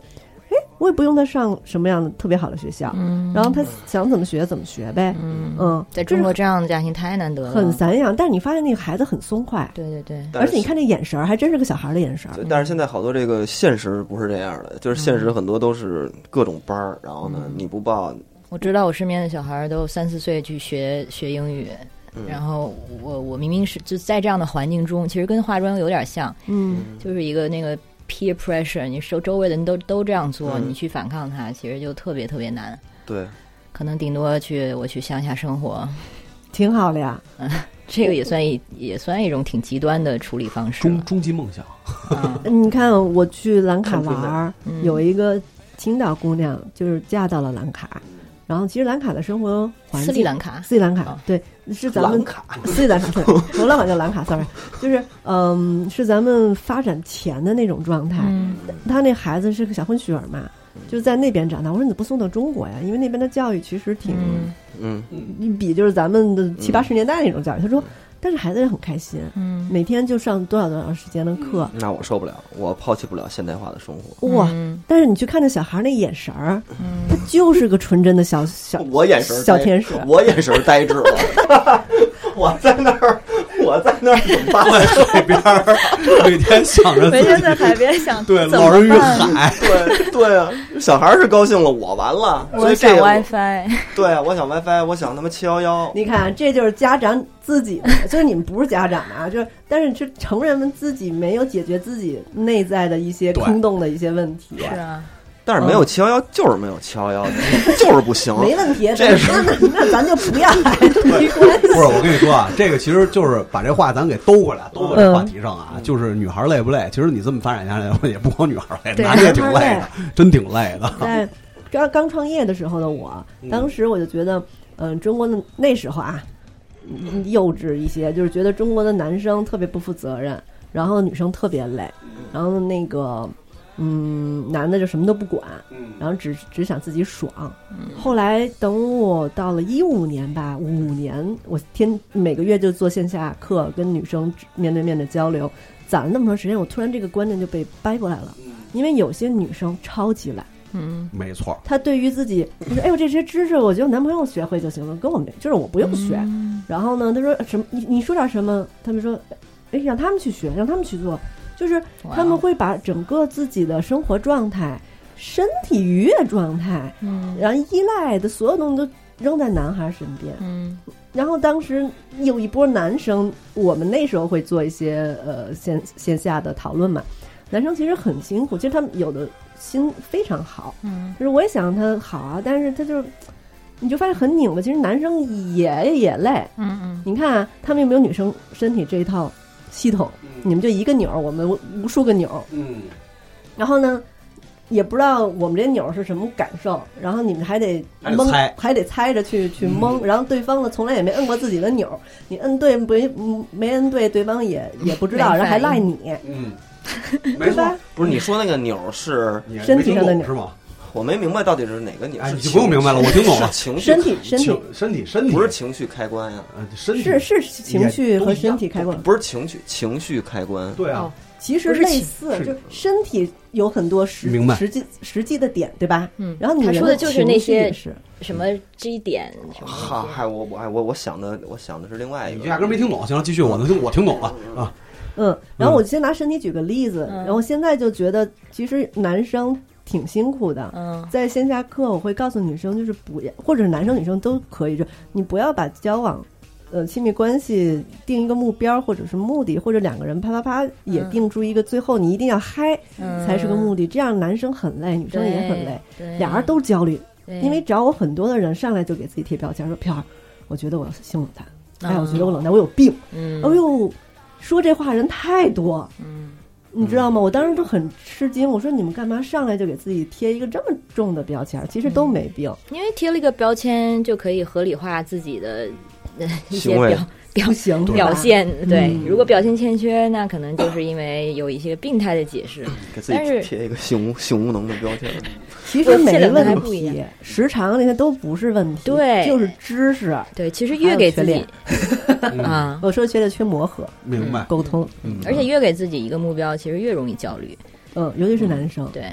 哎，我也不用他上什么样的特别好的学校，嗯然后他想怎么学怎么学呗，嗯嗯，在中国这样的家庭太难得了，很散养。但是你发现那个孩子很松快，对对对，而且你看这眼神儿，还真是个小孩儿的眼神儿。但是现在好多这个现实不是这样的，就是现实很多都是各种班儿，然后呢嗯你不报，我知道我身边的小孩儿都三四岁去学学英语，嗯然后我我明明是就在这样的环境中，其实跟化妆有点像，嗯，就是一个那个 peer pressure，你周周围的人都都这样做，嗯你去反抗它，其实就特别特别难。对，可能顶多去我去乡下生活，挺好的呀。嗯这个也算一也算一种挺极端的处理方式终。终极梦想，啊 你看，我去兰卡玩有一个青岛姑娘，就是嫁到了兰卡。然后，其实兰卡的生活环境，斯里兰卡斯里兰卡哦对，是咱们 斯里兰卡，对，我老板叫兰卡，sorry，就是嗯，是咱们发展前的那种状态。嗯他那孩子是个小混血儿嘛，就是在那边长大。我说你怎么不送到中国呀？因为那边的教育其实挺，嗯嗯，一比就是咱们的七八十年代那种教育。他说，但是孩子也很开心，嗯，每天就上多少多少时间的课，那我受不了，我抛弃不了现代化的生活。哇！嗯但是你去看那小孩那眼神儿，嗯他就是个纯真的小小 我眼神小天使。我眼神呆滞了，我在那儿，我在那儿怎么办？在海边儿，每天想着自每天在己，海边想对，老人与海，对对啊，小孩儿是高兴了，我完了。所我想 WiFi，对啊，我想 WiFi，我想他妈七幺幺。你看，这就是家长自己的，就是你们不是家长啊，就是但是是成人们自己没有解决自己内在的一些对。空洞的一些问题，是啊，但是没有七幺幺就是没有七幺幺，就是不行。没问题。这是那那那咱就不要来，没关系。不是，我跟你说啊，这个其实就是把这话咱给兜过来，兜过来话题上啊，就是女孩累不累？其实你这么发展下来，也不光女孩累，对男的也挺累的，真挺累的。在刚刚创业的时候的我，当时我就觉得，嗯、中国的那时候啊，嗯幼稚一些，就是觉得中国的男生特别不负责任，然后女生特别累，然后那个，嗯，男的就什么都不管，然后只只想自己爽。后来等我到了一五年吧，五年，我天每个月就做线下课，跟女生面对面的交流，攒了那么长时间，我突然这个观念就被掰过来了。因为有些女生超级懒，嗯没错，她对于自己，你说哎呦这些知识，我觉得男朋友学会就行了，跟我没，就是我不用学。嗯然后呢，他说什么？你你说点什么？他们说，哎，让他们去学，让他们去做，就是他们会把整个自己的生活状态、身体愉悦状态，嗯然后依赖的所有东西都扔在男孩身边。嗯然后当时有一波男生，我们那时候会做一些呃线线下的讨论嘛。男生其实很辛苦，其实他们有的心非常好，嗯就是我也想他好啊，但是他就是，你就发现很拧巴。其实男生也也累，嗯嗯你看、啊、他们有没有女生身体这一套系统？你们就一个钮，我们无数个钮，嗯，然后呢，也不知道我们这钮是什么感受，然后你们还得蒙，还得猜。还得猜着去去蒙，然后对方呢从来也没摁过自己的钮，你摁对没嗯没摁对，对方也也不知道，然后还赖你，嗯，没错对吧，？不是你说那个钮是，身体上的钮吗？我没明白到底是哪个钮儿。哎你不用明白了我听懂了。情绪身体身体。身体身体。不是情绪开关呀，呃身体。是是情绪和身体开关，不是情绪，情绪开关。对啊。哦，其实类似，就是身体有很多实明白。实际实际的点，对吧？嗯。然后女人他说的就是那些什么 G 点什么哈，嗨，我我哎我我想的我想的是另外一个，你就压根儿没听懂。行了，继续，我能听，我听懂了啊。嗯，然后我先拿身体举个例子，嗯。然后现在就觉得其实男生挺辛苦的。嗯。在线下课，我会告诉女生，就是不要，或者是男生女生都可以，就你不要把交往，呃，亲密关系定一个目标或者是目的，或者两个人啪啪啪也嗯定出一个最后你一定要嗨嗯。才是个目的，这样男生很累，女生也很累，，俩人都焦虑。因为找我很多的人上来就给自己贴标签，说飘儿，我觉得我性冷淡，哎，嗯我觉得我冷淡，我有病，嗯。哎呦，说这话人太多，嗯你知道吗？我当时就很吃惊，我说你们干嘛上来就给自己贴一个这么重的标签？其实都没病，因为贴了一个标签就可以合理化自己的呃 一些行为表表不行表现。对，嗯如果表现欠缺，那可能就是因为有一些病态的解释。给自己贴一个性无性无能的标签。其实没这两个还问不一样题，时长那些都不是问题，对就是知识。对，其实越给自己 啊，我说缺的缺磨合、明白。沟通，嗯，而且越给自己一个目标，其实越容易焦虑。嗯，尤其是男生，对，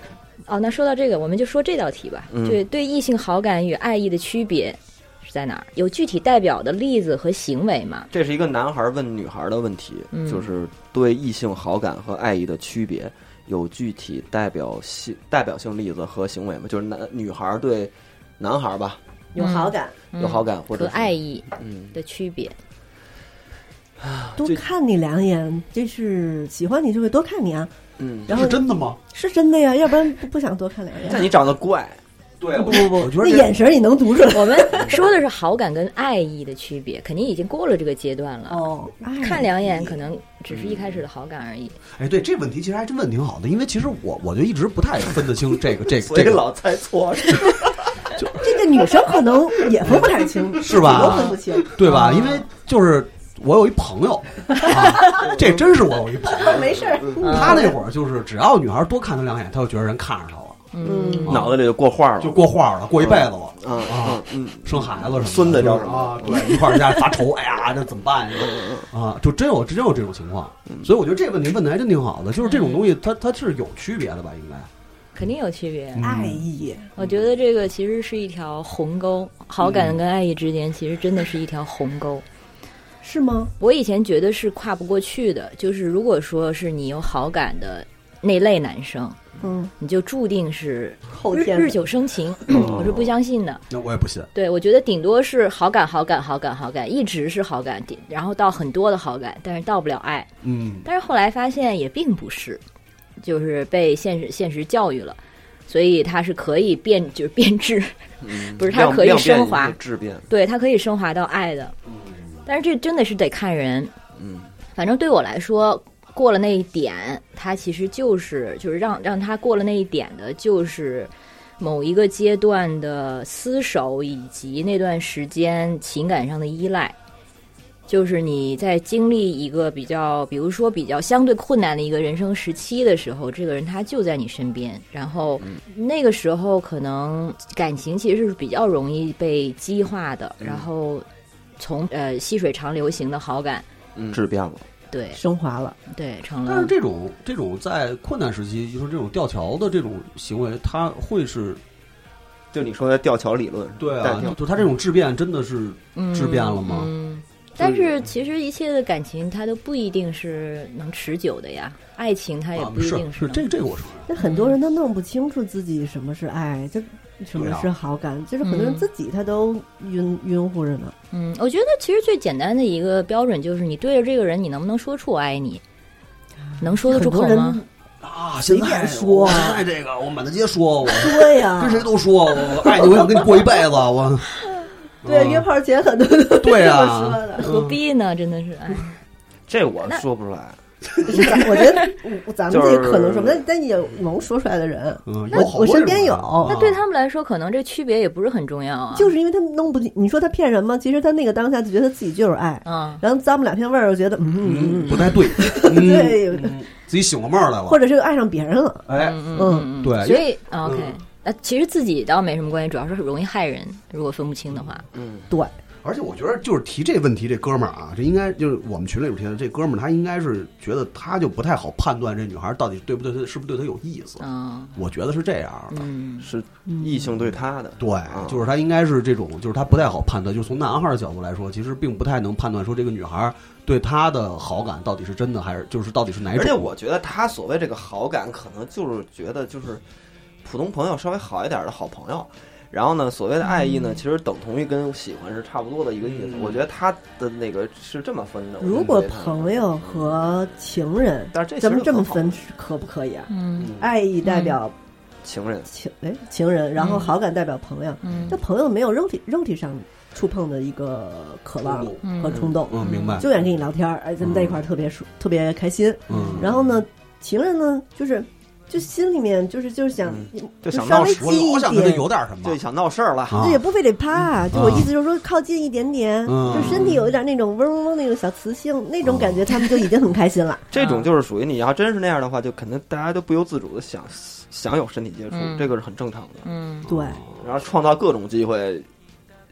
哦，那说到这个，我们就说这道题吧。就对，异性好感与爱意的区别是在哪儿？有具体代表的例子和行为吗？这是一个男孩问女孩的问题，嗯就是对异性好感和爱意的区别，有具体代表性代表性例子和行为吗？就是男女孩对男孩吧有好感，有好感或者和爱意嗯，的区别。多看你两眼，这是喜欢你就会多看你啊，嗯，然后是真的吗？是真的呀，要不然不不想多看两眼。但你长得怪，对，不不不，我觉得那眼神你能读出来。我们说的是好感跟爱意的区别，肯定已经过了这个阶段了。哦，看两眼可能只是一开始的好感而已。哎，对这问题其实还真问挺好的，因为其实我我就一直不太分得清这个这个 所以这个老猜错。这个女生可能也分不太清，是吧都分不清。对吧？啊因为就是我有一朋友啊，这真是我有一朋友，没事儿，他那会儿就是只要女孩多看他两眼，他就觉得人看上他了，嗯，脑子里就过画了，就过画了，过一辈子了。嗯嗯嗯，生孩子什么，孙子叫什么啊？对，一块儿家发愁，哎呀，这怎么办呀？啊，就真有真有这种情况，所以我觉得这个问题问的还真挺好的。就是这种东西，它它是有区别的吧？应该肯定有区别。嗯爱意，我觉得这个其实是一条鸿沟，好感跟爱意之间其实真的是一条鸿沟。是吗？我以前觉得是跨不过去的，就是如果说是你有好感的那类男生，嗯，你就注定是后天日日久生情，我是不相信的。那我也不信。对，我觉得顶多是好感、好感、好感、好感，一直是好感，顶然后到很多的好感，但是到不了爱。嗯，但是后来发现也并不是，就是被现实现实教育了，所以它是可以变，就是变质，嗯。不是它可以升华。质变，对，它可以升华到爱的。但是这真的是得看人，嗯。反正对我来说，过了那一点，他其实就是就是让让他过了那一点的，就是某一个阶段的厮守，以及那段时间情感上的依赖。就是你在经历一个比较，比如说比较相对困难的一个人生时期的时候，这个人他就在你身边，然后那个时候可能感情其实是比较容易被激化的，然后从呃细水长流型的好感质变了，对升华了。对，成了。但是这种这种在困难时期，就是这种吊桥的这种行为，它会是就你说的吊桥理论，对啊，就它这种质变真的是嗯质变了吗嗯，但是其实一切的感情，它都不一定是能持久的呀。爱情它也啊不一定是这这个我承认。那很多人都弄不清楚自己什么是爱，就什么是好感，就是很多人嗯自己他都晕晕乎着呢。嗯，我觉得其实最简单的一个标准就是，你对着这个人，你能不能说出我爱你？能说得出口吗？啊，随现在便说我现在这个我满大街说，我对呀、跟谁都说我爱你，我想跟你过一辈子，我 对嗯约炮前很多都这对啊。何必呢？真的是，哎，这我说不出来。我觉得我咱们自己可能说，就是但但有能说出来的人，嗯，我我身边有啊那对他们来说，可能这区别也不是很重要啊。就是因为他弄不清，你说他骗人吗？其实他那个当下就觉得自己就是爱，嗯，然后咂摸两片味儿，我觉得嗯嗯嗯，嗯不太对，嗯 对嗯自己醒过闷儿来了，或者是爱上别人了。哎，嗯嗯嗯对所以啊 OK，嗯那其实自己倒没什么关系，主要是容易害人。如果分不清的话，嗯，对，而且我觉得就是提这问题，这哥们儿啊，这应该就是我们群里边提的，这哥们儿他应该是觉得他就不太好判断这女孩到底对不对他，是不是对他有意思。嗯我觉得是这样的，嗯是异性对他的，对，啊就是他应该是这种，就是他不太好判断，就是从男孩的角度来说，其实并不太能判断说这个女孩对他的好感到底是真的还是就是到底是哪种。而且我觉得他所谓这个好感，可能就是觉得就是普通朋友稍微好一点的好朋友。然后呢，所谓的爱意呢，其实等同于跟喜欢是差不多的一个意思。嗯我觉得他的那个是这么分的。如果朋友和情人，但是这咱们这么分可不可以啊？嗯嗯爱意代表情人，情哎情人，然后嗯好感代表朋友。嗯那朋友没有肉体肉体上触碰的一个渴望和冲动，嗯，明白。就愿跟你聊天儿，哎，咱们在一块儿特别舒特别开心。嗯，然后呢，情人呢，就是就心里面就是就是想就想稍微闹事，我近一点。有点什么就，想闹事儿了。啊这也不非得趴，就我意思就是说靠近一点点，嗯就身体有一点那种嗡嗡嗡那种小磁性，那种感觉他们就已经很开心了。这种就是属于你要真是那样的话，就肯定大家都不由自主的想想有身体接触，嗯这个是很正常的。嗯对，然后创造各种机会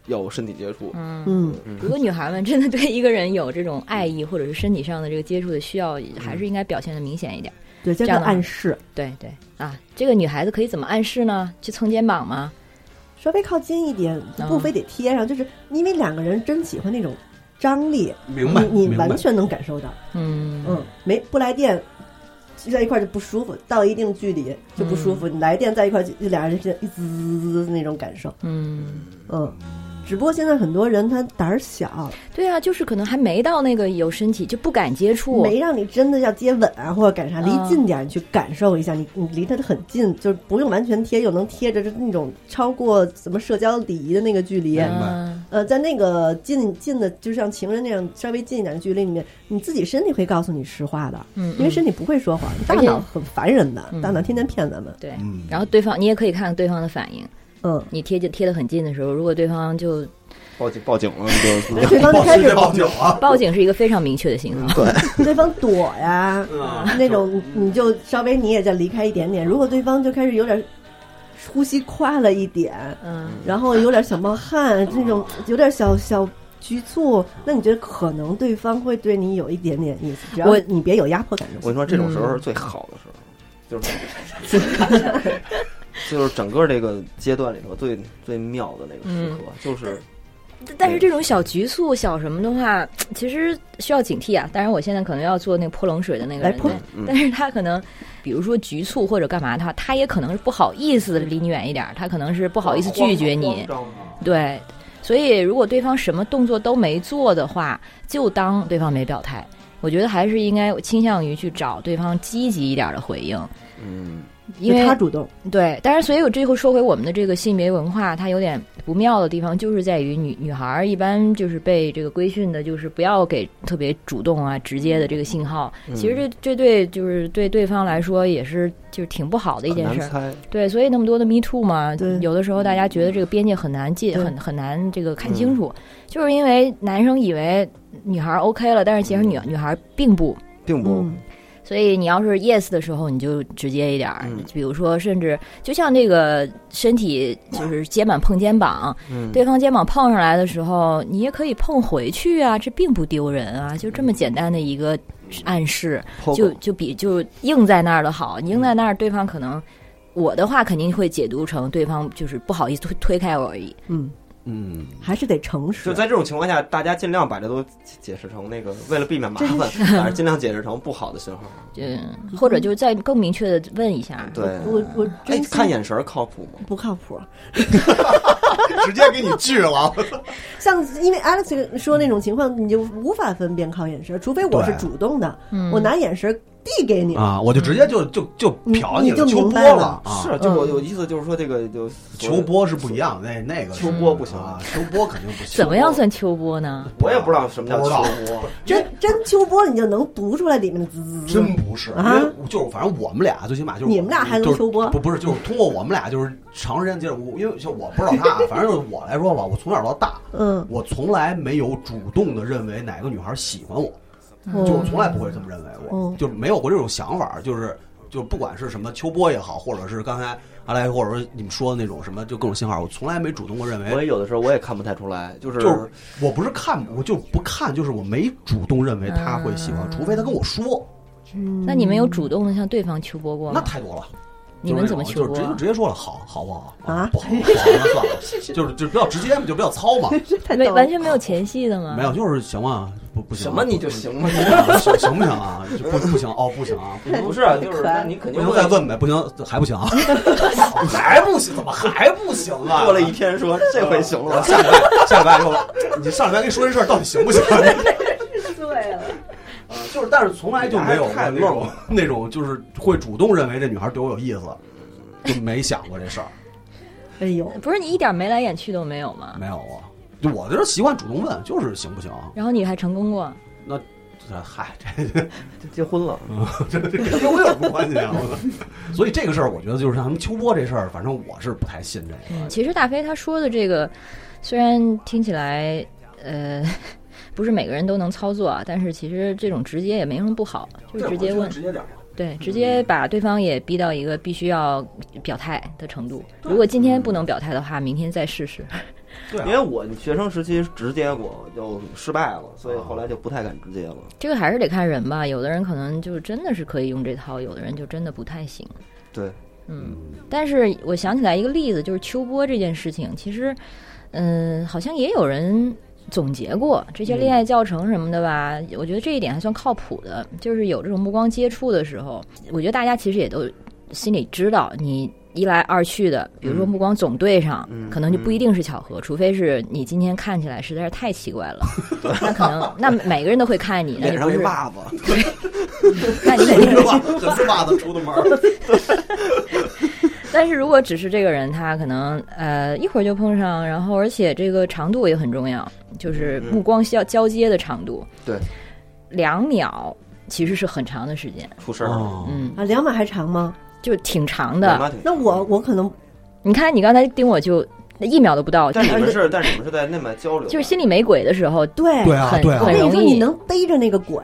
有身体接触。嗯。嗯，如果女孩们真的对一个人有这种爱意或者是身体上的这个接触的需要，还是应该表现的明显一点。对，叫做这样的暗示，对对啊，这个女孩子可以怎么暗示呢？去蹭肩膀吗？稍微靠近一点，嗯不非得贴上，就是因为两个人真喜欢那种张力，明白，你你完全能感受到。嗯嗯，没不来电，在一块儿就不舒服，到一定距离就不舒服。你来电在一块儿就就俩人就一滋滋滋那种感受。嗯，嗯，只不过现在很多人他胆儿小，对啊，就是可能还没到那个有身体就不敢接触。没让你真的要接吻啊或者干啥，离嗯近点儿你去感受一下。你你离他很近，就是不用完全贴，又能贴着就那种超过什么社交礼仪的那个距离。嗯呃，在那个近近的，就像情人那样稍微近一点的距离里面，你自己身体会告诉你实话的，嗯，因为身体不会说谎，大脑很烦人的，嗯大脑天天骗咱们。对，嗯，然后对方你也可以看看对方的反应。嗯，你贴近贴得很近的时候，如果对方就报警报警了，你就 对方就开始报警啊！报警是一个非常明确的信号。对，对 方躲呀，嗯那种你就稍微你也再离开一点点。如果对方就开始有点呼吸快了一点，嗯然后有点小冒汗，那种有点小小局促，那你觉得可能对方会对你有一点点意思？只要我你别有压迫感就行。我跟你说，这种时候是最好的时候，就是 就是整个这个阶段里头最最妙的那个时刻，就是但是这种小局促、小什么的话，其实需要警惕啊。当然，我现在可能要做那个泼冷水的那个人，但是他可能，比如说局促或者干嘛的话，他也可能是不好意思离你远一点，他可能是不好意思拒绝你，对。所以，如果对方什么动作都没做的话，就当对方没表态。我觉得还是应该倾向于去找对方积极一点的回应，嗯，因为他主动，对，但是所以我最后说回我们的这个性别文化，它有点不妙的地方，就是在于女女孩儿一般就是被这个规训的，就是不要给特别主动啊、直接的这个信号。嗯其实这这对就是对对方来说也是就是挺不好的一件事对，所以那么多的 Me Too 嘛，有的时候大家觉得这个边界很难界，很很难这个看清楚，就是因为男生以为女孩儿 OK 了，但是其实女女孩儿并不。并不。嗯，所以你要是 yes 的时候，你就直接一点儿，嗯。比如说，甚至就像这个身体就是肩膀碰肩膀，嗯，对方肩膀碰上来的时候，你也可以碰回去啊，这并不丢人啊，就这么简单的一个暗示就就比就硬在那儿的好，硬在那儿，对方可能我的话肯定会解读成对方就是不好意思推推开我而已。嗯，嗯，还是得诚实。就在这种情况下，大家尽量把这都解释成那个，为了避免麻烦，还是尽量解释成不好的信号。嗯，或者就是再更明确的问一下，对，我我哎，看眼神儿靠谱吗？不靠谱。直接给你拒了。像因为 Alex 说那种情况，你就无法分辨靠眼神，除非我是主动的，嗯我拿眼神递给你。啊，我就直接就就就瞟你就了秋波明白了啊。是，就我有意思，就是说这个就秋波是不一样，那那个是秋波不行啊，秋波肯定不行。怎么样算秋波呢？我也不知道什么叫秋波。真真秋波，你就能读出来里面的滋滋滋。真不是，啊因为就是反正我们俩最起码就是你们俩还能秋波不不是就是通过我们俩就是长时间接触，因为就我不知道他，反正就是我来说吧，我从小到大，嗯，我从来没有主动的认为哪个女孩喜欢我，嗯就我从来不会这么认为，我嗯就没有过这种想法，就是就不管是什么秋波也好，或者是刚才阿来或者说你们说的那种什么就各种信号，我从来没主动过认为我也有的时候我也看不太出来，就是就是我不是看，我就不看，就是我没主动认为他会喜欢，嗯除非他跟我说，那你们有主动的向对方求播过吗？那太多了。你们怎么就是那种就直接？直接说了好好不好啊不好，不好 那算了，就是就比较直接嘛，就比较糙嘛，没完全没有前戏的吗？没有就是行吗？不不行啊，什么你就行吗？行行不行啊？就不不行哦，不行啊，不是啊，就是你肯不定再问呗，不行还不行啊，还不行，怎么还不行啊？过了一天说这回行了，下礼拜下礼拜说，你上礼拜跟你说这事儿到底行不行？对 了，啊，就是，但是从来就没有那种那种，就是会主动认为这女孩对我有意思，就没想过这事儿，哎呦，不是你一点眉来眼去都没有吗？没有啊。就我就是习惯主动问，就是行不行？然后你还成功过，这嗨，这 结婚了。这这跟我有什么关系啊？所以这个事儿，我觉得就是像什么秋波这事儿，反正我是不太信这个。嗯，其实大飞他说的这个，虽然听起来呃不是每个人都能操作啊，但是其实这种直接也没什么不好，就是直接问，直接点。对，直接把对方也逼到一个必须要表态的程度。如果今天不能表态的话，明天再试试。对啊因为我学生时期直接过，就失败了，所以后来就不太敢直接了。这个还是得看人吧，有的人可能就真的是可以用这套，有的人就真的不太行。对，嗯，但是我想起来一个例子，就是秋波这件事情，其实，嗯、好像也有人总结过这些恋爱教程什么的吧。我觉得这一点还算靠谱的，就是有这种目光接触的时候，我觉得大家其实也都心里知道，你一来二去的，比如说目光总对上，嗯可能就不一定是巧合，除非是你今天看起来实在是太奇怪了，那可能那每个人都会看你，那脸上你不是，一袜子，那你肯定 是袜子袜子出的门，但是如果只是这个人，他可能呃一会儿就碰上，然后而且这个长度也很重要，就是嗯。目光交交接的长度，对，两秒其实是很长的时间，出事儿了。哦。嗯，啊，两秒还长吗？就挺长的。那我我可能你看你刚才盯我就一秒都不到，但你们是，但是你们是在那边交流，就是心里没鬼的时候对。很对啊对啊。我跟你说，很容易你能背着那个鬼，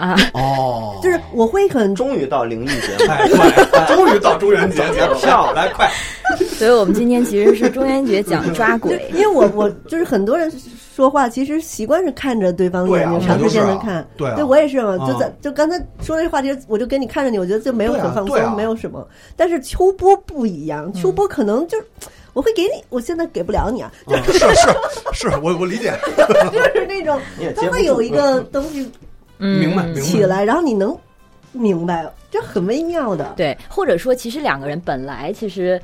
啊，哦，就是我会很终于到灵异节目，哎，快，终于到中元节节了，漂亮来快，所以我们今天其实是中元节讲抓就鬼。因，为我我就是很多人说话，其实习惯是看着对方眼睛，长时间的看。对啊对我也是嘛，啊就在就刚才说这话题，我就跟你看着你，我觉得就没有很放松，没有什么。但是秋波不一样，秋波可能就是我会给你，我现在给不了你啊，就是是是，我我理解，就是那种你也接不住它会有一个东西嗯，明白明白。起来，然后你能明白，这很微妙的。对，或者说其实两个人本来其实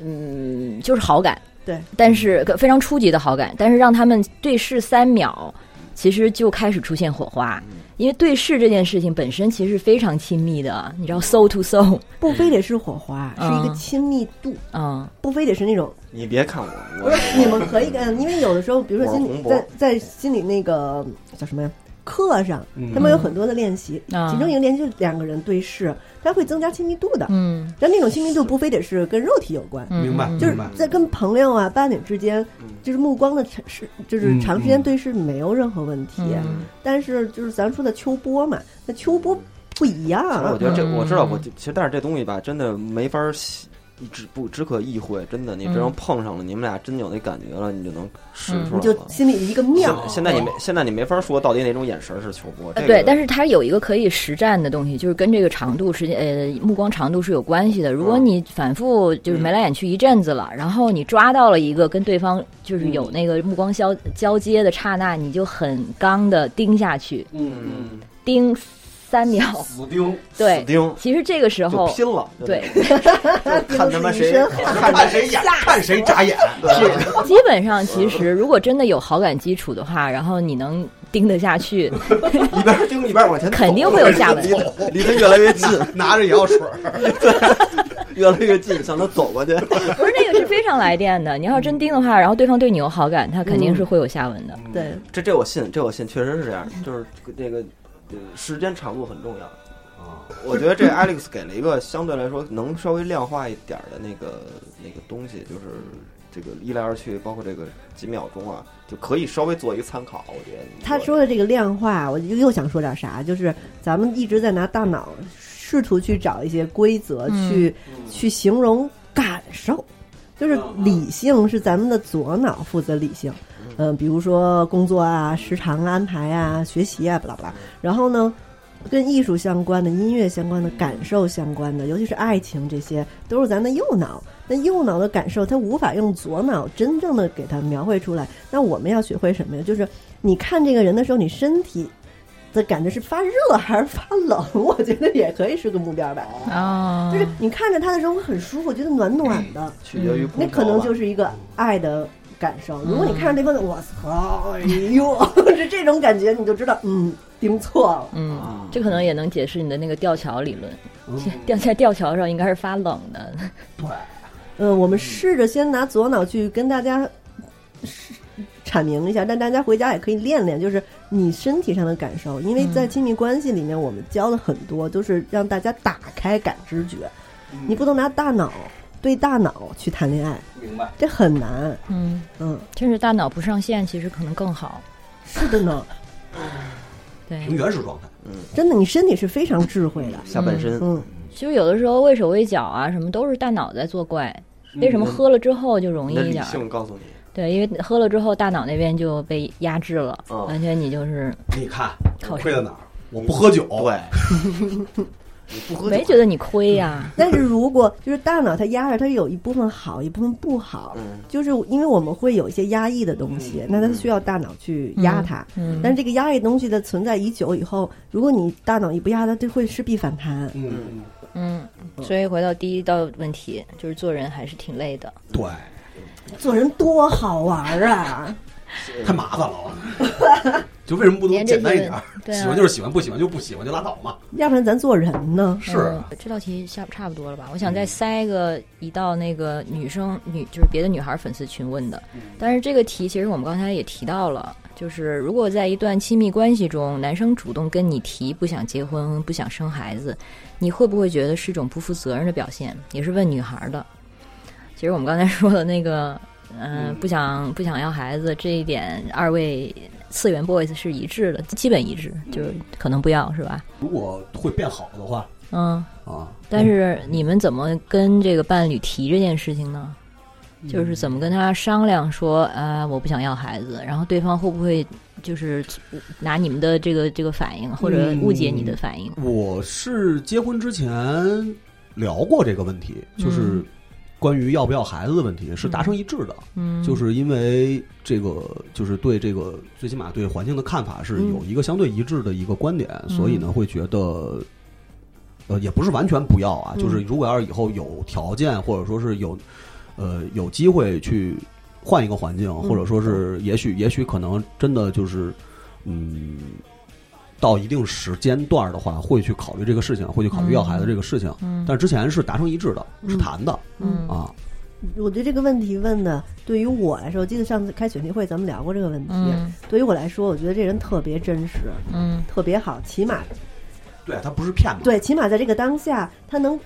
嗯就是好感。对，但是非常初级的好感，但是让他们对视三秒，其实就开始出现火花。因为对视这件事情本身其实是非常亲密的，你知道，soul to soul，不非得是火花，是一个嗯亲密度，嗯。不非得是那种你别看我，不我是，你们可以跟，因为有的时候，比如说心理我是红博在在心里那个叫什么呀课上，嗯。他们有很多的练习，啊其中一个练习就是两个人对视，它会增加亲密度的。嗯。但那种亲密度不非得是跟肉体有关，嗯，明白嗯就是明白。在跟朋友啊、伴侣之间，就是目光的长是就是嗯长时间对视没有任何问题。嗯。但是就是咱说的秋波嘛，那秋波不一样其实我觉得这嗯。我知道，我其实但是这东西吧，真的没法只不只可意会，真的，你只要嗯。碰上了，你们俩真有那感觉了，你就能使嗯。你就出来了。心里一个妙。现现在你没现在你没法说到底哪种眼神是求播，这个。呃对，但是它有一个可以实战的东西，就是跟这个长度时间呃目光长度是有关系的。如果你反复就是眉来眼去一阵子了，然后你抓到了一个跟对方就是有那个目光交交接的刹那，你就很刚的盯下去，嗯，盯三秒。死盯，对死，盯其实这个时候拼了，对，看他妈谁看 谁眼，看谁眨眼，是基本上其实如果真的有好感基础的话，然后你能盯得下去，一边盯一边往前，肯定会有下文。离他越来越近，拿着眼药水儿，越来越近，向他走过去。不是那个是非常来电的。你要是真盯的话，然后对方对你有好感，他肯定是会有下文的。对，这这我信，这我信，确实是这样，就是这个呃时间长度很重要。啊，我觉得这 Alex 给了一个相对来说能稍微量化一点儿的那个那个东西，就是这个一来二去，包括这个几秒钟啊，就可以稍微做一个参考。我觉得他说的这个量化，我就又想说点啥，就是咱们一直在拿大脑试图去找一些规则，嗯去去形容感受，就是理性是咱们的左脑负责理性，嗯、比如说工作啊、时长安排啊、学习啊，巴拉巴拉。然后呢，跟艺术相关的、音乐相关的、感受相关的，尤其是爱情，这些都是咱的右脑。那右脑的感受，它无法用左脑真正的给它描绘出来。那我们要学会什么呀？就是你看这个人的时候，你身体的感觉是发热还是发冷？我觉得也可以是个目标吧。啊就是你看着他的时候会很舒服，觉得暖暖的，取决于那可能就是一个爱的感受。如果你看着对方的，我操，哎呦，是这种感觉，你就知道，嗯，盯错了。嗯，这可能也能解释你的那个吊桥理论。嗯吊在吊桥上应该是发冷的。对，嗯，我们试着先拿左脑去跟大家阐明一下，但大家回家也可以练练，就是你身体上的感受，因为在亲密关系里面，我们教了很多都是让大家打开感知觉，你不能拿大脑对大脑去谈恋爱，明白。这很难。嗯，嗯，甚至大脑不上线，其实可能更好。是的呢，对，凭原始状态，嗯真的，你身体是非常智慧的。下半身。嗯，其实有的时候畏手畏脚啊，什么都是大脑在作怪。为什么喝了之后就容易一点儿？性告诉你，对，因为喝了之后大脑那边就被压制了，哦完全你就是你看靠亏在哪儿？我不喝酒，对，你不喝酒没觉得你亏呀、但是如果就是大脑它压着，它有一部分好，一部分不好，嗯。就是因为我们会有一些压抑的东西，那它需要大脑去压它。嗯，但是这个压抑东西的存在已久以后，如果你大脑一不压它，就会势必反弹。嗯，嗯，所以回到第一道问题，就是做人还是挺累的。对，做人多好玩啊！太麻烦了。就为什么不能简单一点儿？对啊喜欢就是喜欢，不喜欢就不喜欢，就拉倒嘛。要不然咱做人呢？是啊嗯这道题下差不多了吧？我想再塞个一道那个女生女就是别的女孩粉丝群问的，但是这个题其实我们刚才也提到了，就是如果在一段亲密关系中，男生主动跟你提不想结婚、不想生孩子，你会不会觉得是一种不负责任的表现？也是问女孩的。其实我们刚才说的那个，嗯、不想不想要孩子这一点，二位次元 boys 是一致的，基本一致，就是可能不要是吧？如果会变好的话嗯。啊，但是你们怎么跟这个伴侣提这件事情呢？就是怎么跟他商量说，呃，我不想要孩子，然后对方会不会就是拿你们的这个这个反应，或者误解你的反应？我是结婚之前聊过这个问题，就是嗯关于要不要孩子的问题，是达成一致的。嗯，就是因为这个，就是对这个最起码对环境的看法是有一个相对一致的一个观点，所以呢会觉得，呃，也不是完全不要啊，嗯。就是如果要是以后有条件或者说是有，呃，有机会去换一个环境，或者说是也许也许可能真的就是，嗯。到一定时间段的话，会去考虑这个事情，会去考虑要孩子这个事情。嗯但之前是达成一致的，是嗯谈的嗯啊。我觉得这个问题问的，对于我来说，我记得上次开选题会咱们聊过这个问题。嗯对于我来说，我觉得这人特别真实，嗯特别好，起码对他不是骗子？对，起码在这个当下，他能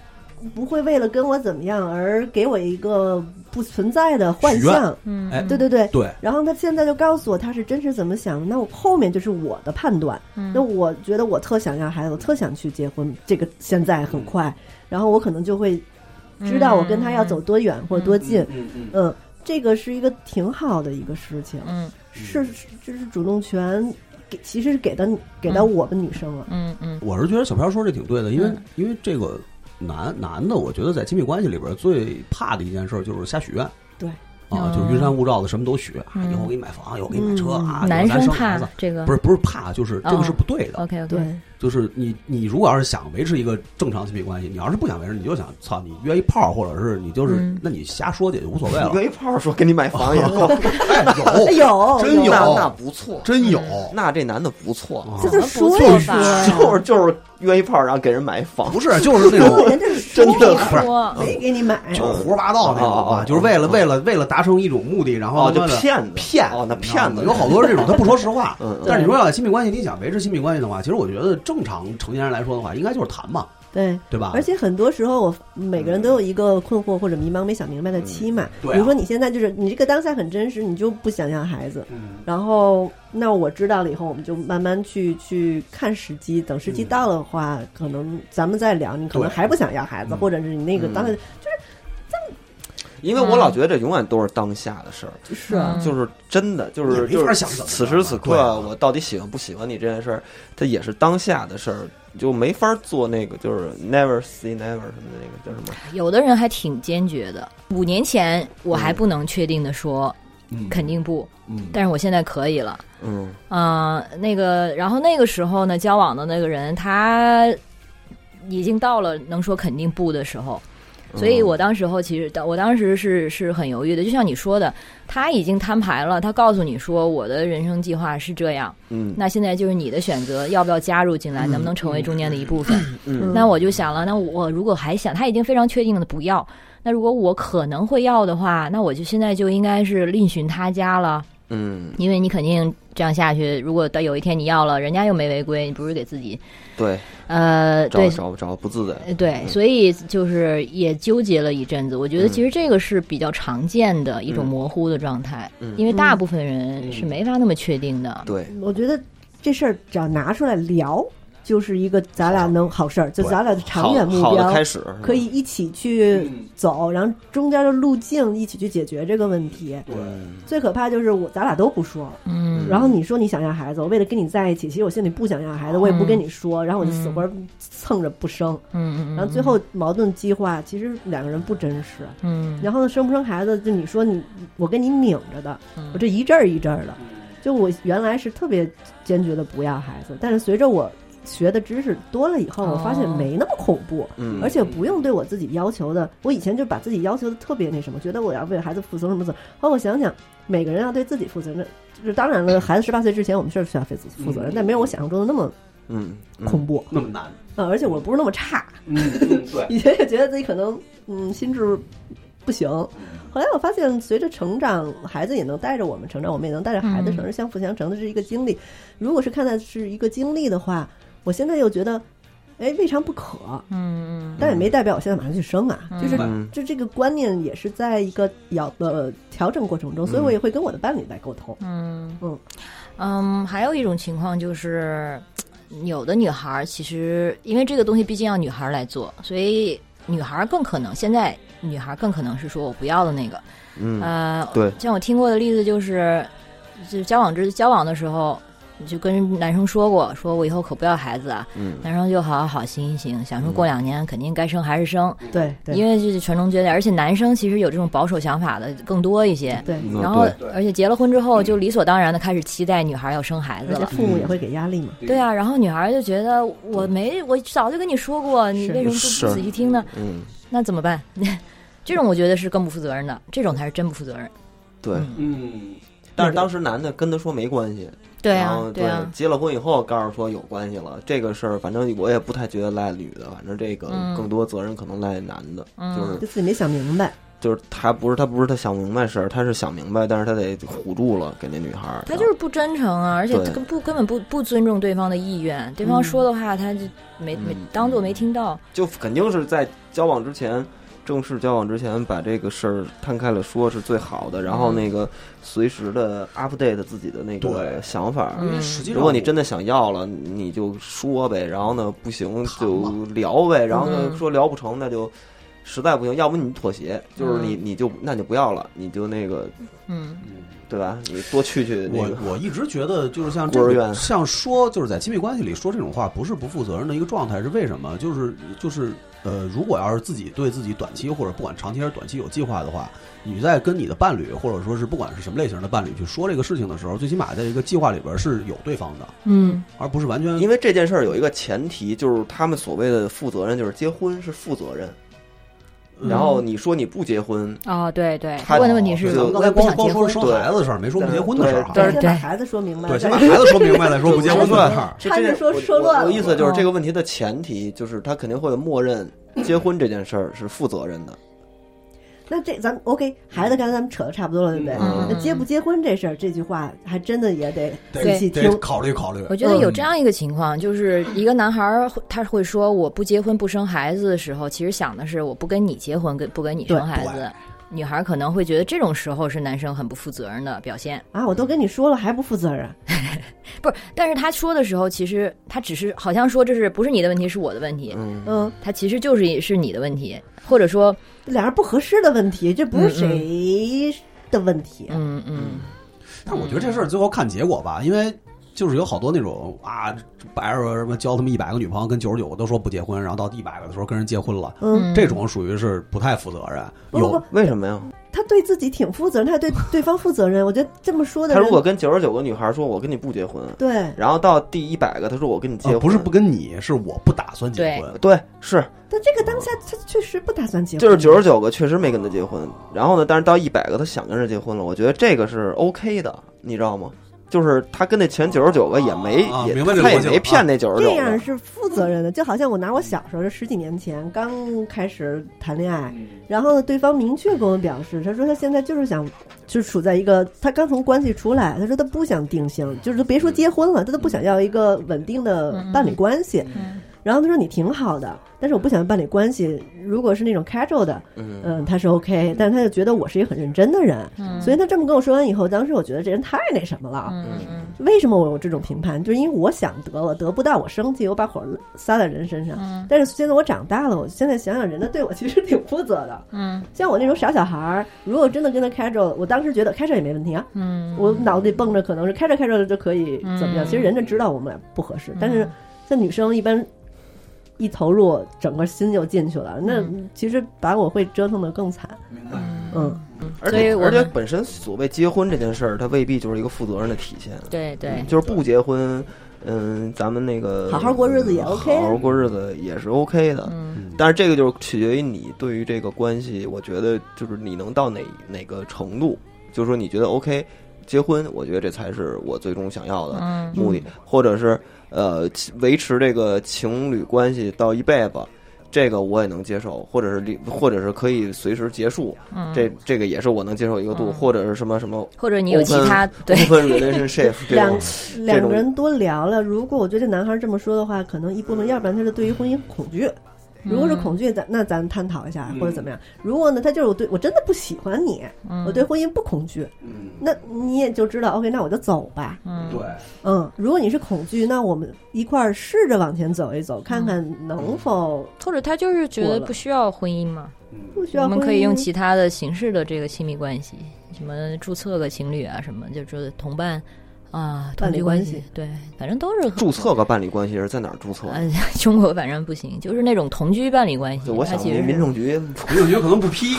不会为了跟我怎么样而给我一个不存在的幻象。嗯，哎。对对对。对，然后他现在就告诉我他是真实怎么想，那我后面就是我的判断。嗯。那我觉得我特想要孩子，我特想去结婚，这个现在很快，然后我可能就会知道我跟他要走多远或多近，嗯嗯嗯，这个是一个挺好的一个事情，嗯。是是就是主动权给其实是给到给到我们女生了，嗯嗯。我是觉得小飘说这挺对的，因为、嗯。因为这个男男的，我觉得在亲密关系里边最怕的一件事就是瞎许愿。对啊，哦就云山雾罩的，什么都许，以后我给你买房，以后我给你买车啊，男生怕生孩子。这个不是不是怕，就是这个是不对的。OK OK，对，就是你你如果要是想维持一个正常亲密关系，你要是不想维持，你就想操你约一炮，或者是你就是、嗯那你瞎说去也就无所谓了。约一炮说给你买房也够，哎，哎有有真有那那不错，真有，那这男的不错，啊这就说不错一说，就是就是约一炮，然后给人买房，不是就是那种人家是真的不是说没给你买，就胡说八道那种啊，就是为了为了为了达成一种目的，然后哦，就骗子骗哦，那骗子有好多是这种，他不说实话。嗯嗯但是你说要亲密关系，你想维持亲密关系的话，其实我觉得正常成年人来说的话，应该就是谈嘛，对。对吧？而且很多时候，我每个人都有一个困惑或者迷茫、没想明白的期嘛。比如说你现在就是你这个当下很真实，你就不想要孩子，嗯然后那我知道了以后，我们就慢慢去去看时机，等时机到了的话，可能咱们再聊。你可能还不想要孩子，嗯或者是你那个嗯当下因为我老觉得这永远都是当下的事儿，是啊嗯就是真的，就是就是此时此刻我到底喜欢不喜欢你这件事儿，它也是当下的事儿，就没法做那个就是 never say never 什么的那个叫什么？有的人还挺坚决的。五年前我还不能确定的说嗯肯定不，嗯但是我现在可以了。嗯啊、那个，然后那个时候呢，交往的那个人他已经到了能说肯定不的时候，嗯所以我当时候其实我当时是是很犹豫的，就像你说的，他已经摊牌了，他告诉你说我的人生计划是这样，嗯那现在就是你的选择，要不要加入进来，能不能成为中间的一部分？嗯那我就想了，那我如果还想，他已经非常确定的不要，那如果我可能会要的话，那我就现在就应该是另寻他家了。嗯，因为你肯定这样下去，如果到有一天你要了，人家又没违规，你不是给自己对，呃对找找找不自在，呃对，所以就是也纠结了一阵子。我觉得嗯其实这个是比较常见的一种嗯模糊的状态，嗯因为大部分人是没法那么确定的。对，我觉得这事儿只要拿出来聊，就是一个咱俩能好事儿，就咱俩的长远目标开，始可以一起去走，然后中间的路径一起去解决这个问题。对。最可怕就是我咱俩都不说，嗯，然后你说你想要孩子，我为了跟你在一起，其实我心里不想要孩子，我也不跟你说，然后我就死活蹭着不生，嗯然后最后矛盾激化，其实两个人不真实。嗯，然后呢，生不生孩子，就你说你我跟你拧着的，嗯。我这一阵儿一阵儿的。就我原来是特别坚决的不要孩子，但是随着我学的知识多了以后，我发现哦没那么恐怖，嗯，而且不用对我自己要求的。我以前就把自己要求的特别那什么，觉得我要为孩子负责什么责。后来我想想，每个人要对自己负责任。就是当然了，孩子十八岁之前，我们是需要负负责任，但没有我想象中的那么嗯嗯恐怖。那么难，嗯，而且我不是那么差，嗯，对，以前也觉得自己可能嗯心智不行，后来我发现随着成长，孩子也能带着我们成长，我们也能带着孩子成长，相辅相成的是一个经历。如果是看待是一个经历的话，我现在又觉得，哎，未尝不可。嗯但也没代表我现在马上去生啊，就是嗯就这个观念也是在一个要呃调整过程中，所以我也会跟我的伴侣来沟通。嗯嗯嗯，还有一种情况就是，有的女孩儿其实因为这个东西毕竟要女孩儿来做，所以女孩儿更可能现在女孩儿更可能是说我不要的那个。嗯呃，对像我听过的例子就是，就交往之交往的时候，就跟男生说过，说我以后可不要孩子啊。嗯男生就好好好行一行，想说过两年肯定该生还是生，对对，因为这是传宗接代，而且男生其实有这种保守想法的更多一些。对，嗯然后，而且结了婚之后，就理所当然的开始期待女孩要生孩子了。父母也会给压力嘛。对啊，然后女孩就觉得我没，我早就跟你说过，你为什么不仔细听呢？嗯那怎么办？这种我觉得是更不负责任的，这种才是真不负责任。对，嗯嗯，但是当时男的跟他说没关系，对啊然后，对啊，结了婚以后告诉说有关系了，这个事儿反正我也不太觉得赖女的，反正这个嗯更多责任可能赖男的，嗯就是就自己没想明白，就是他不是他不是他想明白事儿，他是想明白，但是他得唬住了给那女孩儿，他就是不真诚啊，而且对根不根本不不尊重对方的意愿，对方说的话他就没没嗯当做没听到。就肯定是在交往之前。正式交往之前，把这个事儿摊开了说是最好的，然后嗯。那个随时的 update 自己的那个想法，嗯实际上，如果你真的想要了，你就说呗，然后呢不行就聊呗，然后呢嗯说聊不成那就实在不行，要不你妥协，就是你你就那就不要了，你就那个嗯。对吧？你多去去那我个我一直觉得，就是像这个，孤儿院。像说就是在亲密关系里说这种话，不是不负责任的一个状态，是为什么？就是就是呃，如果要是自己对自己短期或者不管长期还是短期有计划的话，你在跟你的伴侣或者说是不管是什么类型的伴侣去说这个事情的时候，最起码在这个计划里边是有对方的，嗯而不是完全因为这件事儿有一个前提，就是他们所谓的负责任，就是结婚是负责任。嗯然后你说你不结婚，哦，对对，他他问的问题是刚才光光说生孩子的事儿，没说不结婚的事儿哈。但是先把孩子说明白，对，先把孩子说明白再说 不结婚的事儿。这差点说说乱了我我意思就是嗯这个问题的前提就是他肯定会默认结婚这件事儿是负责任的。那这咱们 OK，孩子刚才咱们扯的差不多了，对不对？嗯那结不结婚这事儿，这句话还真的也得得仔细得听。考虑考虑。我觉得有这样一个情况，就是一个男孩儿会他会说我不结婚不生孩子的时候，其实想的是我不跟你结婚，跟不跟你生孩子。女孩儿可能会觉得这种时候是男生很不负责任的表现，啊，我都跟你说了还不负责任，不是？但是他说的时候，其实他只是好像说这是不是你的问题，是我的问题，嗯，嗯，他其实就是是你的问题，或者说，俩人不合适的问题，这不是谁的问题。嗯。嗯。但我觉得这事儿最后看结果吧，因为就是有好多那种啊，白说什么交他们一百个女朋友，跟九十九个都说不结婚，然后到第一百个的时候跟人结婚了，嗯，这种属于是不太负责任。有不不不，为什么呀？他对自己挺负责任，他也对 对方负责任。我觉得这么说的，他如果跟九十九个女孩说我跟你不结婚，对然后到第一百个他说我跟你结婚，呃不是不跟你，是我不打算结婚。对是但这个当下他确实不打算结婚，就是九十九个确实没跟他结婚，然后呢，但是到一百个他想跟人结婚了，我觉得这个是 OK 的，你知道吗？就是他跟那前九十九个也没、也啊明白他也没骗那九十九个，这样是负责任的，就好像我拿我小时候，这十几年前刚开始谈恋爱，然后呢，对方明确跟我表示，他说他现在就是想，就是处在一个他刚从关系出来，他说他不想定性，就是别说结婚了，他都不想要一个稳定的伴侣关系。嗯然后他说你挺好的，但是我不想办理关系，如果是那种 casual 的，嗯嗯，他是 OK，但是他就觉得我是一个很认真的人，嗯所以他这么跟我说完以后，当时我觉得这人太那什么了。嗯嗯为什么我有这种评判？就是因为我想得了，得不到我生气，我把火撒在人身上。嗯但是现在我长大了，我现在想想，人家对我其实挺负责的。嗯 像我那种傻小孩儿，如果真的跟他 casual，，我当时觉得 casual 也没问题啊。嗯，我脑子里蹦着可能是开着开着就可以怎么样。嗯其实人家知道我们俩不合适，但是像女生一般一投入，整个心就进去了，那其实把我会折腾的更惨。明白。嗯，而且而且本身所谓结婚这件事儿，它未必就是一个负责任的体现，对对，就是不结婚，嗯，咱们那个好好过日子也 OK 好好过日子也是 OK 的，嗯。但是这个就是取决于你对于这个关系，我觉得就是你能到哪哪个程度，就是说你觉得 OK，结婚，我觉得这才是我最终想要的嗯。目的，或者是呃维持这个情侣关系到一辈子。这个我也能接受，或者是离，或者是可以随时结束，嗯，这这个也是我能接受一个度，嗯或者是什么什么或者你有其他对 open relationship 两，两个人多聊聊。如果我觉得这男孩这么说的话，可能一部分，要不然他是对于婚姻恐惧。如果是恐惧，咱那咱探讨一下或者怎么样。如果呢，他就是我对我真的不喜欢你，嗯。我对婚姻不恐惧，那你也就知道，OK，那我就走吧。嗯。对，嗯，如果你是恐惧，那我们一块儿试着往前走一走，看看能否或者他就是觉得不需要婚姻嘛，不需要。我们可以用其他的形式的这个亲密关系，什么注册个情侣啊，什么就是同伴啊，同伴侣关关系，对，反正都是注册个伴侣关系是在哪儿注册？呃，中国反正不行，就是那种同居伴侣关系，我想民政局民政局可能不批。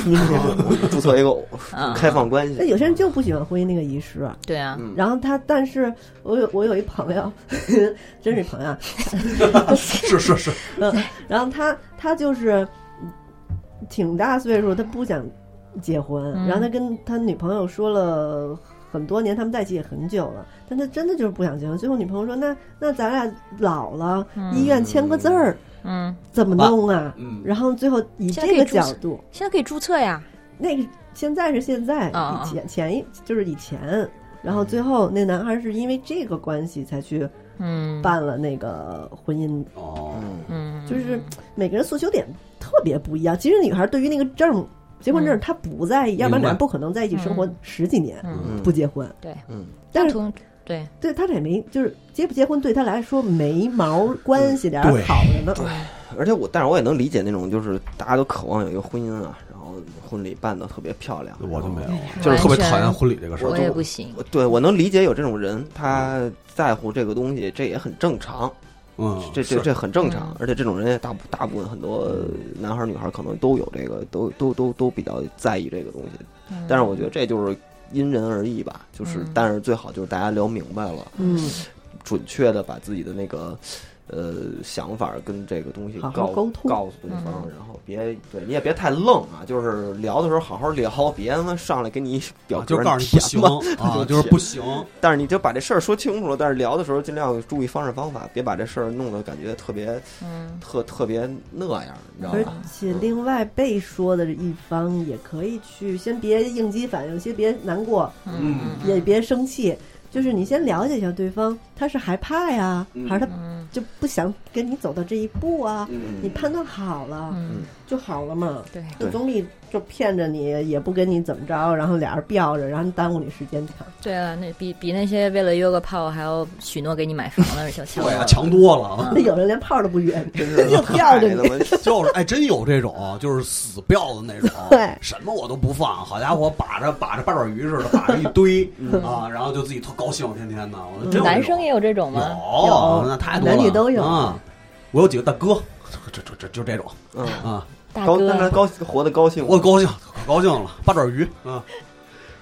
注册一个 啊。开放关系，那有些人就不喜欢婚姻那个仪式，对啊，嗯。然后他，但是我有我有一朋友，真是朋友啊，是是是，嗯，然后他他就是挺大岁数，他不想结婚，嗯。然后他跟他女朋友说了很多年，他们在一起也很久了，但他真的就是不想结婚。最后女朋友说：“那那咱俩老了，医院签个字儿嗯，怎么弄啊？”嗯，然后最后以这个角度，现在可以注册呀，那个现在是现在，啊以前前一就是以前。然后最后那男孩是因为这个关系才去嗯办了那个婚姻哦，嗯，就是每个人诉求点特别不一样。其实女孩对于那个证，结婚证他不在意，要不然俩人不可能在一起生活十几年嗯。不结婚。对，嗯，但是同对。对他俩也没，就是结不结婚对他来说没毛关系，俩人好着呢。对。而且我，但是我也能理解那种，就是大家都渴望有一个婚姻啊，然后婚礼办的特别漂亮，我就没有，就是特别讨厌婚礼这个事儿。我。也不行。对我能理解有这种人，他在乎这个东西，这也很正常，嗯，这这这很正常嗯。而且这种人也大部大部分很多男孩儿女孩儿可能都有这个，都都都都比较在意这个东西。但是我觉得这就是因人而异吧，就是嗯但是最好就是大家聊明白了，嗯，准确的把自己的那个。呃，想法跟这个东西好沟通。告诉对方，嗯。然后别对你也别太愣啊，就是聊的时候好好聊，别他妈上来给你表就告诉你不行啊，就是不行。但是你就把这事儿说清楚了，但是聊的时候尽量注意方式方法，别把这事儿弄得感觉特别嗯。特特别那样，你知道而？且另外被说的一方也可以去，先别应激反应，先别难过，嗯。也别生气，就是你先了解一下对方，他是害怕呀，嗯。还是他嗯。就不想跟你走到这一步啊？嗯。你判断好了嗯，就好了嘛，就总比就骗着你，也不跟你怎么着，然后俩人吊着，然后耽误你时间强。对啊，那比比那些为了约个炮还要许诺给你买房的强强。对啊，强多了啊。那有人连炮都不约，真是。就吊着你。就是哎，真有这种，就是死吊的那种，对。什么我都不放，好家伙，把着把着八爪鱼似的，把着一堆啊，然后就自己特高兴，天天的。我真男生也有这种吗？有，那太多了，男女都有。啊。我有几个大哥，这这这就这种。嗯，啊，大高那他，高活得高兴。我高兴，可高兴了，八爪鱼啊，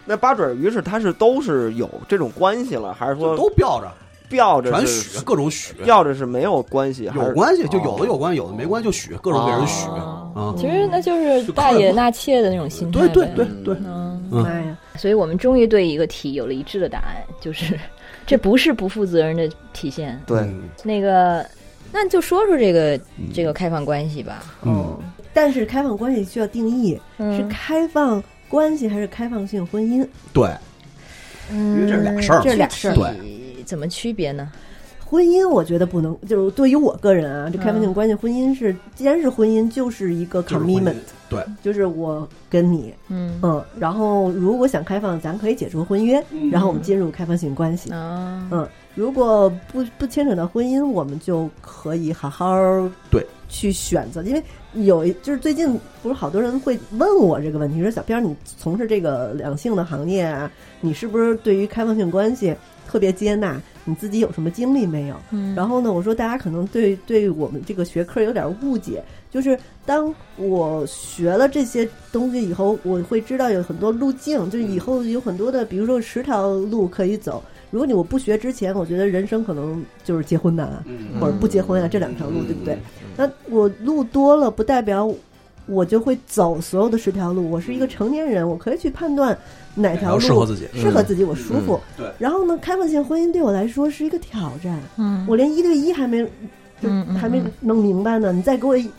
那八爪鱼是他是都是有这种关系了，还是说都吊着，吊着全许，各种许，吊着是没有关系？有关系，就有的有关系，有的没关系，就许，各种给人许哦啊。其实那就是大爷纳妾的那种心态对。对对对，嗯，嗯妈呀，所以我们终于对一个题有了一致的答案，就是 这不是不负责任的体现。对嗯那个，那就说说这个这个开放关系吧。嗯，但是开放关系需要定义，是嗯，开放关系还是开放性婚姻？对，因为这是俩事儿这是俩事儿。对，怎么区别呢？婚姻我觉得不能，就是对于我个人啊，这开放性关系，婚姻是既然是婚姻，就是一个 commitment，对，就是我跟你，嗯。嗯，然后如果想开放，咱可以解除婚约，然后我们进入开放性关系。啊，嗯，如果不不牵扯到婚姻，我们就可以好好对去选择，因为有一就是最近不是好多人会问我这个问题，说小编儿你从事这个两性的行业啊，你是不是对于开放性关系特别接纳？你自己有什么经历没有？嗯然后呢，我说大家可能对对我们这个学科有点误解，就是当我学了这些东西以后，我会知道有很多路径，就是以后有很多的，比如说十条路可以走。如果你我不学之前，我觉得人生可能就是结婚难，嗯或者不结婚啊，这两条路，对不对？那我路多了，不代表我就会走所有的十条路。我是一个成年人，我可以去判断哪条路适合自己，适合自己，我舒服。嗯对然后呢，开放性婚姻对我来说是一个挑战。嗯，我连一对一还没，就还没嗯弄明白呢。你再给我一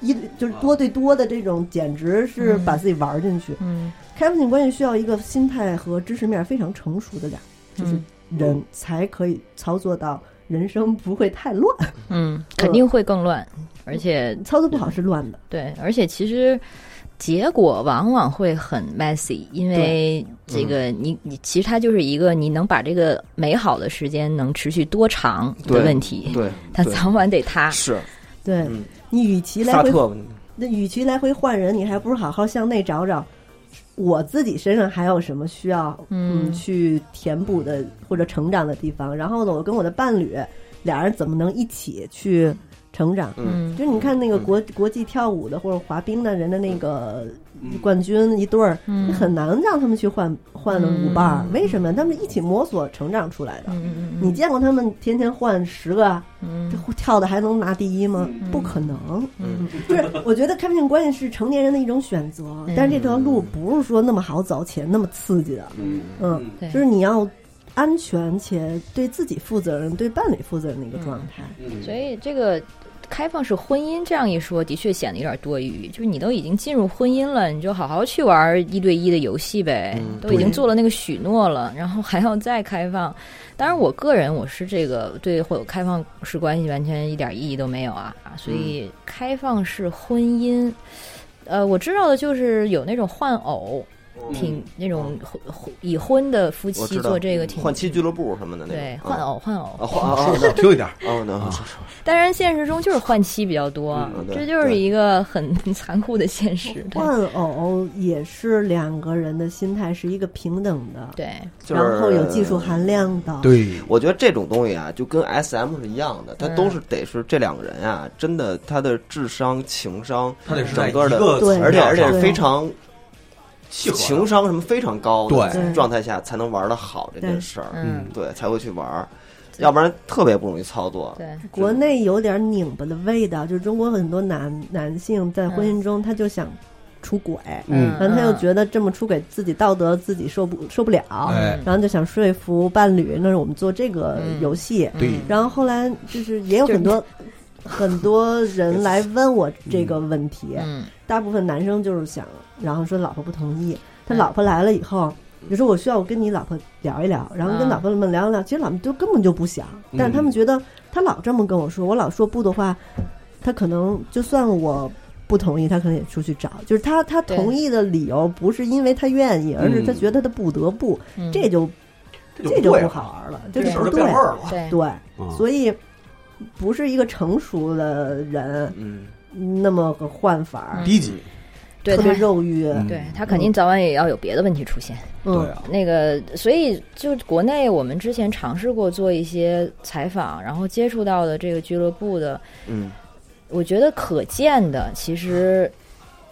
一就是多对多的这种，简直是嗯把自己玩进去。嗯开放性关系需要一个心态和知识面非常成熟的俩，就是嗯人才可以操作到人生不会太乱。嗯，肯定会更乱，而且操作不好是乱的。对，而且其实结果往往会很 messy，因为这个你你其实它就是一个你能把这个美好的时间能持续多长的问题，对，对它早晚得塌。是对嗯你，与其来回那与其来回换人，你还不如好好向内找找，我自己身上还有什么需要嗯去填补的或者成长的地方。然后呢，我跟我的伴侣俩人怎么能一起去成长？嗯。就是你看那个国国际跳舞的或者滑冰的人的那个冠军一对儿，很难让他们去换换舞伴儿，嗯。为什么？他们一起摸索成长出来的。你见过他们天天换十个，嗯。这跳的还能拿第一吗？不可能。嗯。就是我觉得开放性关系是成年人的一种选择，嗯。但是这条路不是说那么好走且那么刺激的。嗯。嗯，就是你要安全且对自己负责任、对伴侣负责任的一个状态。所以这个开放式婚姻这样一说，的确显得有点多余。就是你都已经进入婚姻了，你就好好去玩一对一的游戏呗。嗯都已经做了那个许诺了，然后还要再开放。当然，我个人我是这个对会有开放式关系完全一点意义都没有啊。所以开放式婚姻，呃，我知道的就是有那种换偶。挺那种婚婚已婚的夫妻做这个挺换妻俱乐部什么的那种，对换啊偶换偶。啊，换啊啊听一点啊。当然，现实中就是换妻比较多，这就是一个很 残酷的现实。对。换偶也是两个人的心态是一个平等的，对，然后有技术含量的。对，我觉得这种东西啊，就跟 S M 是一样的，它嗯。都是得是这两个人啊，真的他的智商、情商，他得是在整个的而且而且非常情商什么非常高的对。状态下才能玩得好这件事儿，嗯，对，才会去玩儿，要不然特别不容易操作。对，国内有点拧巴的味道，就是中国很多男男性在婚姻中他就想出轨，嗯。然后他又觉得这么出轨自己道德自己受不受不了，哎。然后就想说服伴侣，那是我们做这个嗯。游戏。对。然后后来就是也有很多很多人来 问我这个问题，嗯。大部分男生就是想，然后说老婆不同意，他嗯老婆来了以后。你说，我需要我跟你老婆聊一聊，然后跟嗯老婆们聊一聊。其实老们都根本就不想，但是他们觉得他老这么跟我说，我老说不的话，他可能就算我不同意，他可能也出去找。就是他他同意的理由不是因为他愿意，而是他嗯觉得他不得不，嗯这就这这就不好玩了，这就不对事儿就变味。儿了。对对，嗯所以不是一个成熟的人嗯，那么个换法儿，低级，对特别他，肉欲。嗯。对他肯定早晚也要有别的问题出现。嗯。那个，所以就国内我们之前尝试过做一些采访，然后接触到的这个俱乐部的，嗯，我觉得可见的其实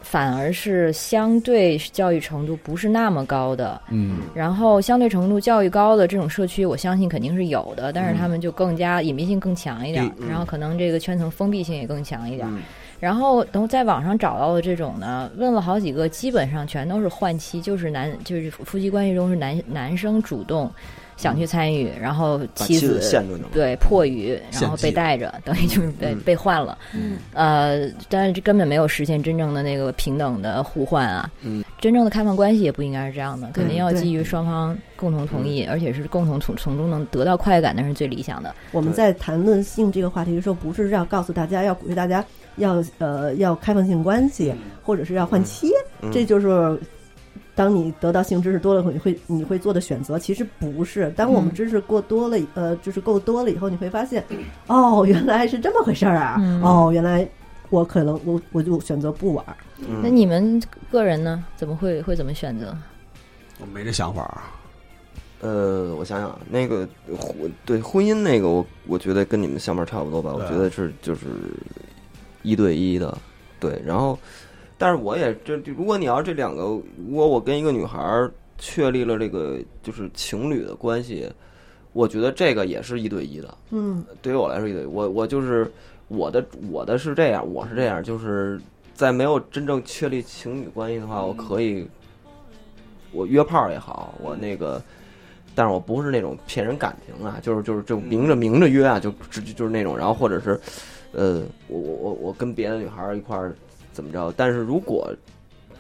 反而是相对教育程度不是那么高的，嗯。然后相对程度教育高的这种社区，我相信肯定是有的，但是嗯。他们就更加隐蔽性更强一点，嗯然后可能这个圈层封闭性也更强一点。嗯然后等在网上找到的这种呢，问了好几个，基本上全都是换妻，就是男就是夫妻关系中是男男生主动想去参与，然后妻子。对迫于，然后被带着，等于就是被、嗯被换了。嗯呃，但是这根本没有实现真正的那个平等的互换啊。嗯，真正的开放关系也不应该是这样的，肯定要基于双方共同同意，而且是共同从从中能得到快感，那是最理想的。我们在谈论性这个话题的时候，不是要告诉大家要鼓励大家要呃要开放性关系，或者是要换妻，嗯这就是当你得到性知识多了以后，你会你会做的选择。其实不是，当我们嗯知识过多了，呃，就是够多了以后，你会发现，哦，原来是这么回事儿啊！嗯哦，原来我可能我我就选择不玩儿。嗯那你们个人呢？怎么会会怎么选择？我没这想法啊。呃，我想想，那个婚对婚姻那个，我我觉得跟你们想法差不多吧。我觉得是就是一对一的，对。然后，但是我也这，如果你要这两个，如果我跟一个女孩儿确立了这个就是情侣的关系，我觉得这个也是一对一的。嗯对于我来说，一对一我我就是我的我的是这样，我是这样，就是在没有真正确立情侣关系的话，我可以我约炮也好，我那个，但是我不是那种骗人感情啊，就是就是就明着明着约啊，就直就是那种，然后或者是呃，我我我我跟别的女孩儿一块儿怎么着，但是如果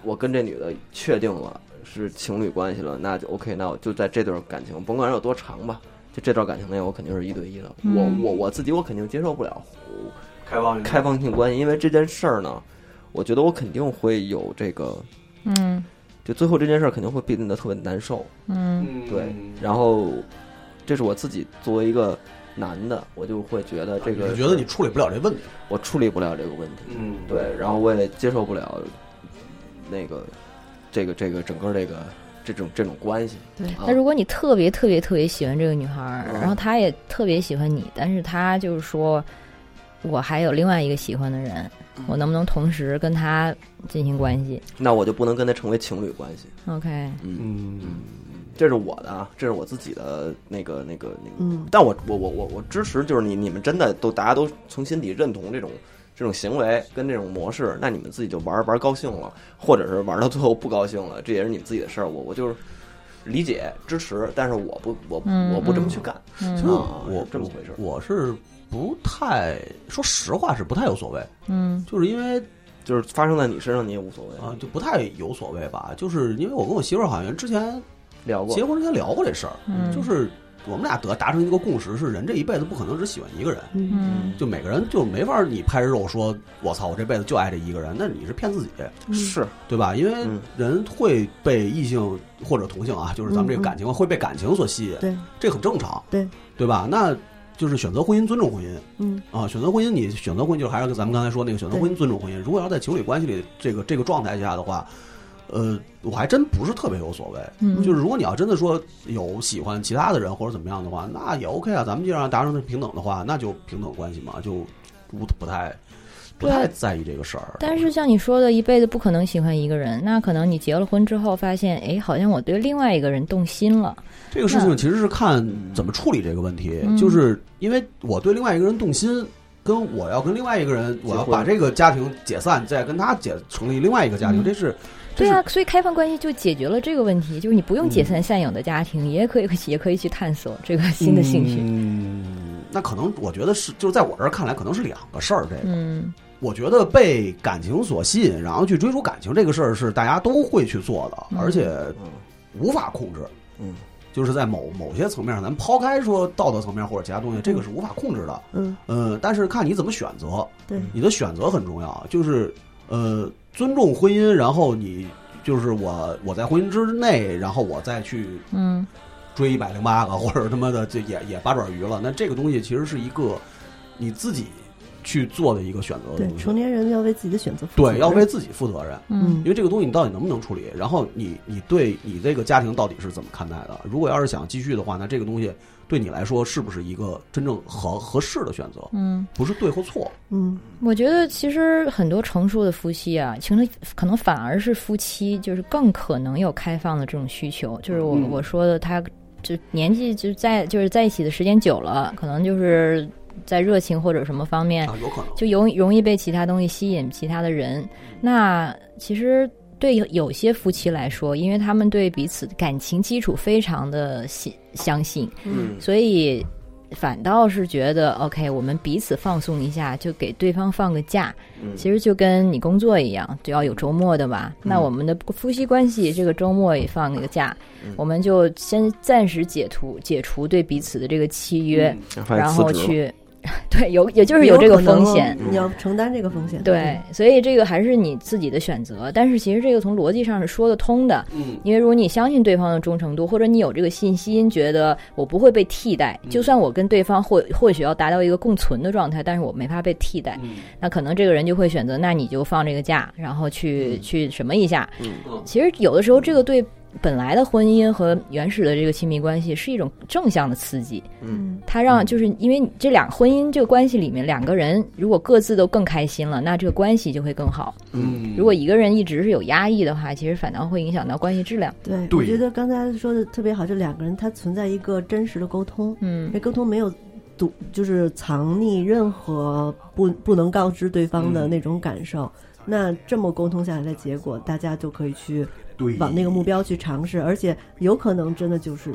我跟这女的确定了是情侣关系了，那就 OK，那我就在这段感情，甭管有多长吧。就这段感情内，我肯定是一对一的。嗯我我我自己，我肯定接受不了开放开放性关系，因为这件事儿呢，我觉得我肯定会有这个，嗯就最后这件事儿肯定会变得特别难受。嗯对，然后这是我自己作为一个男的，我就会觉得这个你觉得你处理不了这问题？我处理不了这个问题，嗯，对，然后我也接受不了那个这个这个整个这个这种这种关系。对啊那如果你特别特别特别喜欢这个女孩然后她也特别喜欢你，但是她就是说，我还有另外一个喜欢的人，嗯我能不能同时跟她进行关系那我就不能跟他成为情侣关系。？OK，嗯，嗯，这是我的啊，这是我自己的那个那个那个。嗯但我我我我我支持，就是你你们真的都大家都从心底认同这种这种行为跟这种模式，那你们自己就玩玩高兴了，或者是玩到最后不高兴了，这也是你们自己的事儿。我我就是理解支持，但是我不我嗯我不这么去干。嗯其实啊我这么回事儿我是不太说实话是不太有所谓，嗯就是因为就是发生在你身上你也无所谓啊，就不太有所谓吧。就是因为我跟我媳妇儿好像之前聊过。结婚之前聊过这事儿，嗯。就是我们俩得达成一个共识是，人这一辈子不可能只喜欢一个人，嗯。就每个人就没法你拍着肉说，我操，我这辈子就爱这一个人，那你是骗自己，是。对吧？因为嗯人会被异性或者同性啊，就是咱们这个感情会被感情所吸引，对。这很正常，对。对吧？那就是选择婚姻，尊重婚姻。嗯。啊，选择婚姻，你选择婚姻，就还是咱们刚才说那个选择婚姻，尊重婚姻。如果要在情侣关系里这个这个状态下的话，呃，我还真不是特别有所谓。嗯就是如果你要真的说有喜欢其他的人或者怎么样的话，那也 OK 啊。咱们既然达成平等的话，那就平等关系嘛，就不不太不太在意这个事儿。但是像你说的，一辈子不可能喜欢一个人，那可能你结了婚之后发现，哎，好像我对另外一个人动心了。这个事情其实是看怎么处理这个问题，嗯就是因为我对另外一个人动心，跟我要跟另外一个人，我要把这个家庭解散，再跟他解成立另外一个家庭，嗯。这是对啊，所以开放关系就解决了这个问题，就是你不用解散现有的家庭，也可以也可以去探索这个新的兴趣。嗯，那可能我觉得是，就是在我这儿看来，可能是两个事儿。这个，嗯。我觉得被感情所吸引，然后去追逐感情这个事儿是大家都会去做的，嗯。而且无法控制。嗯，就是在某某些层面上，咱们抛开说道德层面或者其他东西，这个是无法控制的。嗯，呃，但是看你怎么选择，对，你的选择很重要。就是呃，尊重婚姻，然后你就是我我在婚姻之内，然后我再去嗯追一百零八个，或者他妈的这也也八爪鱼了。那这个东西其实是一个你自己去做的一个选择的对，东西成。年人要为自己的选择负责对，要为自己负责任。嗯因为这个东西你到底能不能处理，然后你你对你这个家庭到底是怎么看待的？如果要是想继续的话，那这个东西对你来说是不是一个真正合合适的选择？嗯，不是对或错。嗯我觉得其实很多成熟的夫妻啊，其实可能反而是夫妻就是更可能有开放的这种需求。就是我、嗯我说的，他就年纪就在就是在一起的时间久了，可能就是在热情或者什么方面啊，有可能。就容容易被其他东西吸引，其他的人。那其实对有有些夫妻来说，因为他们对彼此感情基础非常的信相信，嗯所以反倒是觉得 OK，我们彼此放松一下，就给对方放个假。嗯其实就跟你工作一样，就要有周末的吧。那我们的夫妻关系这个周末也放一个假，嗯我们就先暂时解除解除对彼此的这个契约，然后去 对有也就是有这个风险。你要承担这个风险。对，所以这个还是你自己的选择，但是其实这个从逻辑上是说得通的，嗯因为如果你相信对方的忠诚度，或者你有这个信心，觉得我不会被替代，就算我跟对方或或许要达到一个共存的状态，但是我没法被替代，嗯那可能这个人就会选择，那你就放这个假，然后去、嗯去什么一下。嗯其实有的时候，这个对本来的婚姻和原始的这个亲密关系是一种正向的刺激，嗯它让就是因为这两婚姻这个关系里面，两个人如果各自都更开心了，那这个关系就会更好。嗯，如果一个人一直是有压抑的话，其实反倒会影响到关系质量。对，对我觉得刚才说的特别好，就两个人他存在一个真实的沟通，嗯这沟通没有堵，就是藏匿任何不不能告知对方的嗯那种感受。那这么沟通下来的结果，大家就可以去对。往那个目标去尝试，而且有可能真的就是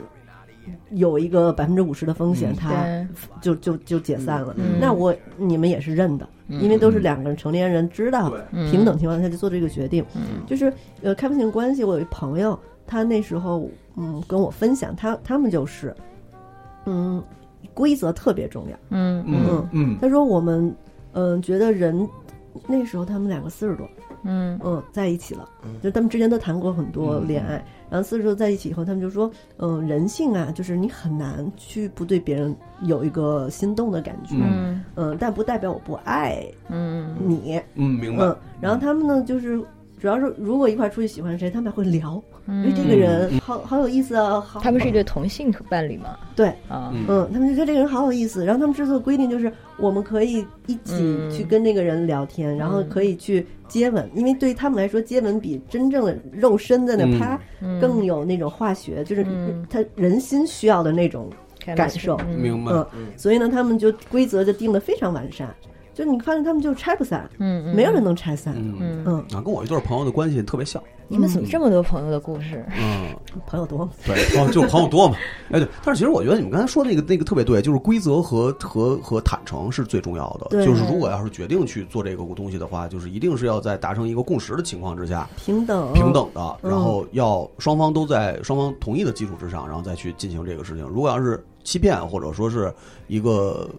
有一个百分之五十的风险，嗯。它，就就就解散了。嗯。那我你们也是认的，因为都是两个人成年人知道平等情况下就做这个决定。嗯。就是呃，开放性关系，我有一朋友，他那时候嗯跟我分享，他他们就是嗯规则特别重要。嗯。嗯嗯。他说我们嗯、觉得人那时候他们两个四十多，嗯。嗯在一起了。嗯，就他们之前都谈过很多嗯。恋爱，然后四十多在一起以后，他们就说嗯、人性啊，就是你很难去不对别人有一个心动的感觉，嗯。嗯，但不代表我不爱嗯。你，嗯，明白。嗯。，然后他们呢就是。主要是如果一块出去喜欢谁，他们还会聊，哎，嗯，这个人好好有意思啊，好，他们是一对同性伴侣嘛？对，啊，嗯。嗯，他们就觉得这个人好有意思，然后他们制作规定就是我们可以一起嗯。去跟那个人聊天，然后可以去接吻，因为对于他们来说，接吻比真正的肉身在那嗯。啪嗯。更有那种化学，就是嗯。他人心需要的那种感受嗯。明白。嗯，所以呢，他们就规则就定的非常完善，就你发现他们就拆不散，嗯嗯，没有人能拆散，嗯嗯，嗯，啊，跟我一对朋友的关系特别像。你们怎么这么多朋友的故事？嗯，朋友多嘛，对，朋友就朋友多嘛。哎，对，但是其实我觉得你们刚才说那个那个特别对，就是规则和和和坦诚是最重要的。对就是如果要是决定去做这个东西的话，就是一定是要在达成一个共识的情况之下，平等，平等的，嗯然后要双方都在双方同意的基础之上，然后再去进行这个事情。如果要是欺骗，或者说是一个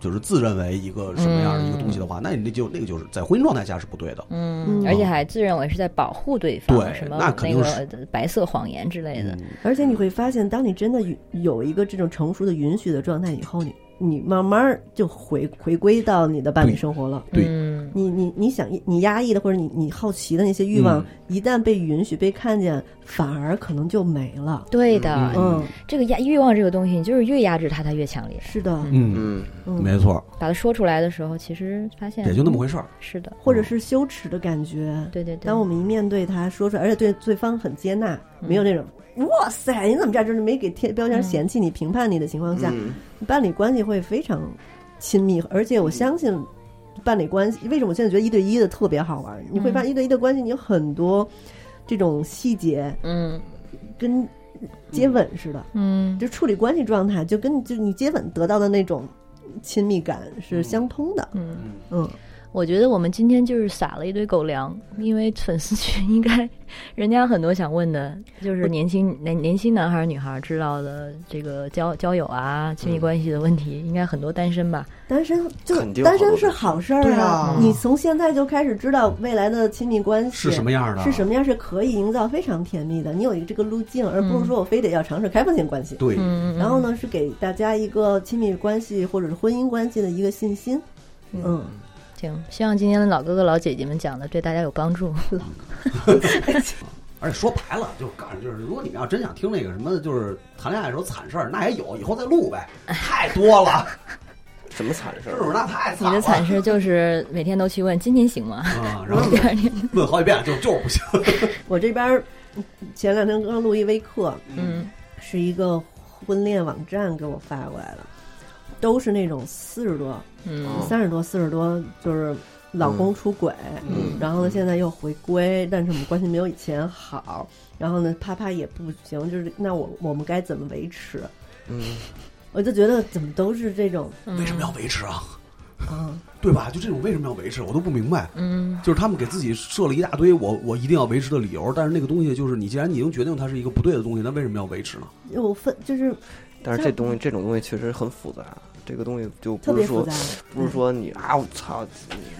就是自认为一个什么样的一个东西的话，那你那就那个就是在婚姻状态下是不对的。嗯，嗯而且还自认为是在保护对方，对什么那肯定是白色谎言之类的。嗯而且你会发现，当你真的有一个这种成熟的允许的状态以后，你你慢慢就回回归到你的伴侣生活了。对嗯。你你你想你压抑的或者你你好奇的那些欲望，嗯。一旦被允许被看见，反而可能就没了。对的，嗯。嗯，这个压欲望这个东西，你就是越压制它，它越强烈。是的，嗯，嗯，嗯，没错，把它说出来的时候，其实发现也就那么回事儿。是的，或者是羞耻的感觉。对对对。当我们一面对它说出来，而且对对方很接纳，没有那种哇塞你怎么这样，就是没给贴标签、嗯。嫌弃你、评判你的情况下，嗯。伴侣关系会非常亲密，而且我相信伴侣关系，为什么我现在觉得一对一的特别好玩？你会发现一对一的关系，你有很多这种细节嗯。跟接吻似的，嗯。就处理关系状态，就跟就你接吻得到的那种亲密感是相通的。嗯，嗯，我觉得我们今天就是撒了一堆狗粮，因为粉丝群应该 人家很多想问的，就是年轻年年轻男孩女孩知道的这个交交友啊、亲密关系的问题，应该很多单身吧？单身就单身是好事儿对啊你从现在就开始知道未来的亲密关系是什么样的？是什么样是可以营造非常甜蜜的。你有一个这个路径，而不是说我非得要尝试开放性关系。对，嗯，然后呢，是给大家一个亲密关系或者是婚姻关系的一个信心。嗯，行，希望今天的老哥哥老姐姐们讲的对大家有帮助。而且说白了，就告诉就是，如果你们要真想听那个什么，就是谈恋爱的时候惨事儿，那也有，以后再录呗，太多了，什么惨事是不是？儿？那太你惨了。的惨事就是每天都去问今天行吗？啊，然后第二天，问好几遍，就就是不行。我这边前两天刚录一微课，嗯是一个婚恋网站给我发过来的，都是那种四十多、嗯三十多、四十多，就是老公出轨，嗯然后呢现在又回归，但是我们关系没有以前好，然后呢啪啪也不行，就是那我我们该怎么维持？嗯，我就觉得怎么都是这种为什么要维持啊？啊，对吧？就这种为什么要维持，我都不明白。嗯就是他们给自己设了一大堆我我一定要维持的理由，但是那个东西就是你既然你已经决定它是一个不对的东西，那为什么要维持呢？我分就是但是这东西这种东西确实很复杂，这个东西就特不是说不是说你啊我操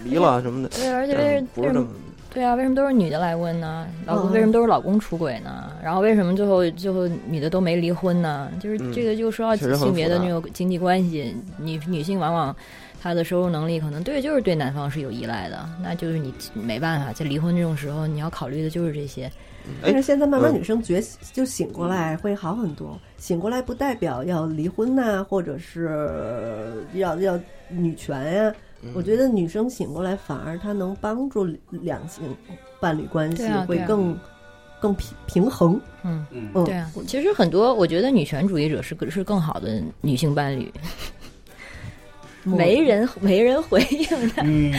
你离了什么的，对，而且为什么不是这么对啊？为什么都是女的来问呢？老公嗯为什么都是老公出轨呢？然后为什么最后最后女的都没离婚呢？就是嗯这个就说到性别的那种经济关系，女女性往往她的收入能力可能对就是对男方是有依赖的，那就是你没办法，在离婚这种时候，你要考虑的就是这些。但是现在慢慢嗯女生觉醒就醒过来会好很多，醒过来不代表要离婚呐、或者是要要女权呀、嗯。我觉得女生醒过来，反而她能帮助两性伴侣关系会更、更平平衡。嗯，嗯。嗯，对啊，其实很多我觉得女权主义者是更是更好的女性伴侣，我没人没人 回应的。嗯，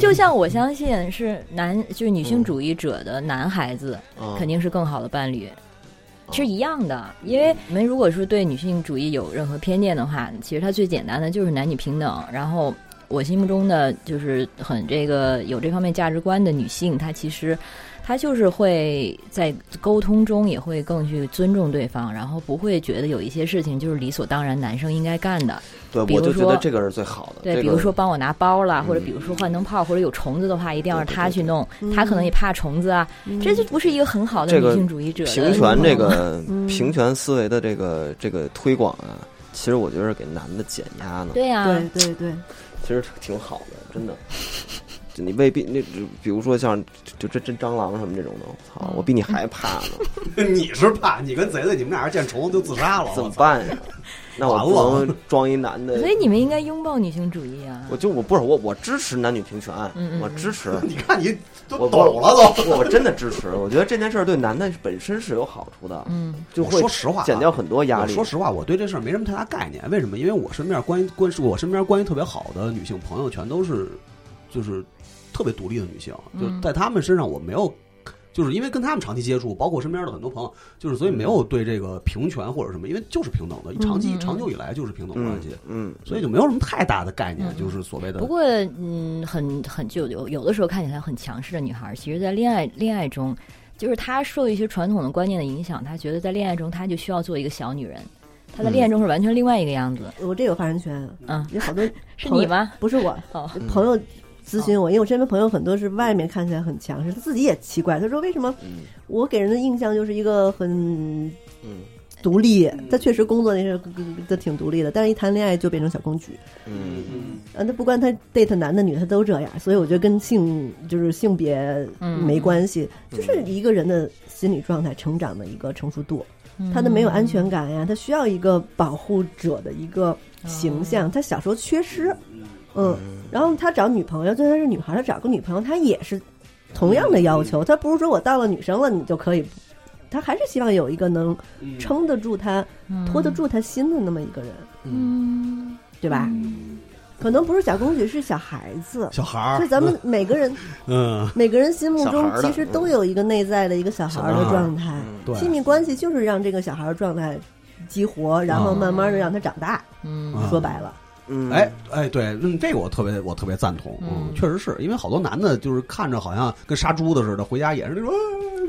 就像我相信是男就是女性主义者的男孩子，啊肯定是更好的伴侣，是一样的。因为你们如果说对女性主义有任何偏见的话，其实它最简单的就是男女平等。然后我心目中的就是很这个有这方面价值观的女性，她其实。她就是会在沟通中也会更去尊重对方，然后不会觉得有一些事情就是理所当然男生应该干的。对，我就觉比如说得这个是最好的。对，这个比如说帮我拿包啦，或者嗯比如说换灯泡，或者有虫子的话，一定要是他去弄。对他可能也怕虫子啊，这就不是一个很好的女性主义者平权这嗯个嗯平权思维的这个这个推广啊，其实我觉得是给男的减压呢，对呀、对对对，其实挺好的，真的。就你未必那，比如说像就这真蟑螂什么这种的，我操，我比你还怕呢，你是怕你跟贼贼，你们俩人见虫子就自杀了，怎！么办呀？那我不能装一男的 所，以你们应该拥抱女性主义啊！我就我不是我我支持男女平权嗯嗯，我支持，你看你都我抖了都。我真的支持。我觉得这件事儿对男的本身是有好处的，嗯就会说实话啊减掉很多压力。说实话，我对这事儿没什么太大概念。为什么？因为我身边关系关系，我身边关系特别好的女性朋友，全都是就是特别独立的女性，就嗯。在她们身上我没有。就是因为跟她们长期接触，包括身边的很多朋友，就是所以没有对这个平权或者什么，因为就是平等的，长期长久以来就是平等关嗯系，嗯，所以就没有什么太大的概念，嗯就是所谓的不过，嗯，很很就有有的时候看起来很强势的女孩，其实，在恋爱恋爱中，就是她受一些传统的观念的影响，她觉得在恋爱中她就需要做一个小女人，他在恋爱中是完全另外一个样子。我这有发言权，嗯，有好多 是你吗？不是我，哦，朋友咨询我，因为我身边朋友很多是外面看起来很强势，他自己也奇怪，他说为什么嗯我给人的印象就是一个很嗯独立，他确实工作那是都挺独立的，但是一谈恋爱就变成小公举。嗯啊，他不管他 date 男的女的，他都这样，所以我觉得跟性就是性别嗯没关系，就是一个人的心理状态、成长的一个成熟度，嗯他的没有安全感呀，他需要一个保护者的一个形象，他小时候缺失，嗯，然后他找女朋友，就算是女孩，他找个女朋友，他也是同样的要求，他不是说我到了女生了你就可以，他还是希望有一个能撑得住他、拖得住他心的那么一个人，嗯，对吧？可能不是小公举，是小孩子。小孩儿，就咱们每个人，嗯，每个人心目中其实都有一个内在的一个小孩儿的状态。对，亲密关系就是让这个小孩儿状态激活，然后慢慢的让他长大。嗯。啊说白了，嗯，哎哎，对，嗯，这个我特别我特别赞同，嗯。确实是因为好多男的，就是看着好像跟杀猪的似的，回家也是那种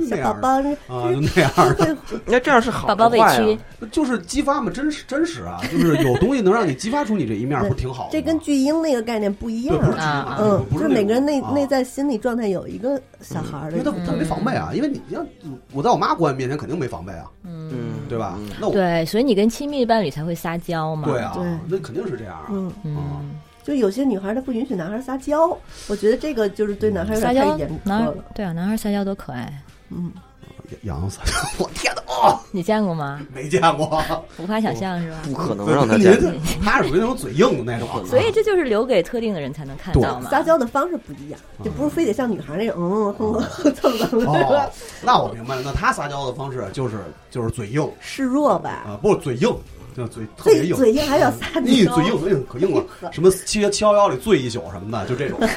那样宝宝的啊，就那样的，那这样是好宝宝委屈，就是激发嘛，真实真实啊，就是有东西能让你激发出你这一面，不是挺好？这跟巨婴那个概念不一对不是样。啊嗯，不就是是每个人内内在心理状态有一个小孩儿的因为他他没防备啊，因为你像我在我妈关系面前肯定没防备啊，嗯，嗯，对吧嗯？那我对，所以你跟亲密伴侣才会撒娇嘛。对啊，那肯定是这样啊。嗯，嗯，就有些女孩她不允许男孩撒娇，我觉得这个就是对男孩有撒娇点太严，苛男孩了。对啊，男孩撒娇多可爱，嗯，洋洋洒洒，我天哪，哦，你见过吗？没见过，无法想象是吧？不可能让他见。您他是属于那种嘴硬的那种，所以这就是留给特定的人才能看到嘛。撒娇的方式不一样，就不是非得像女孩那种嗯哼哼蹭蹭那我明白了，那他撒娇的方式就是就是嘴硬示弱吧。啊，不嘴硬，就嘴特别硬。嘴硬还要撒娇，你嘴硬，哎可硬了，什么七七幺幺里醉一宿什么的，就这种。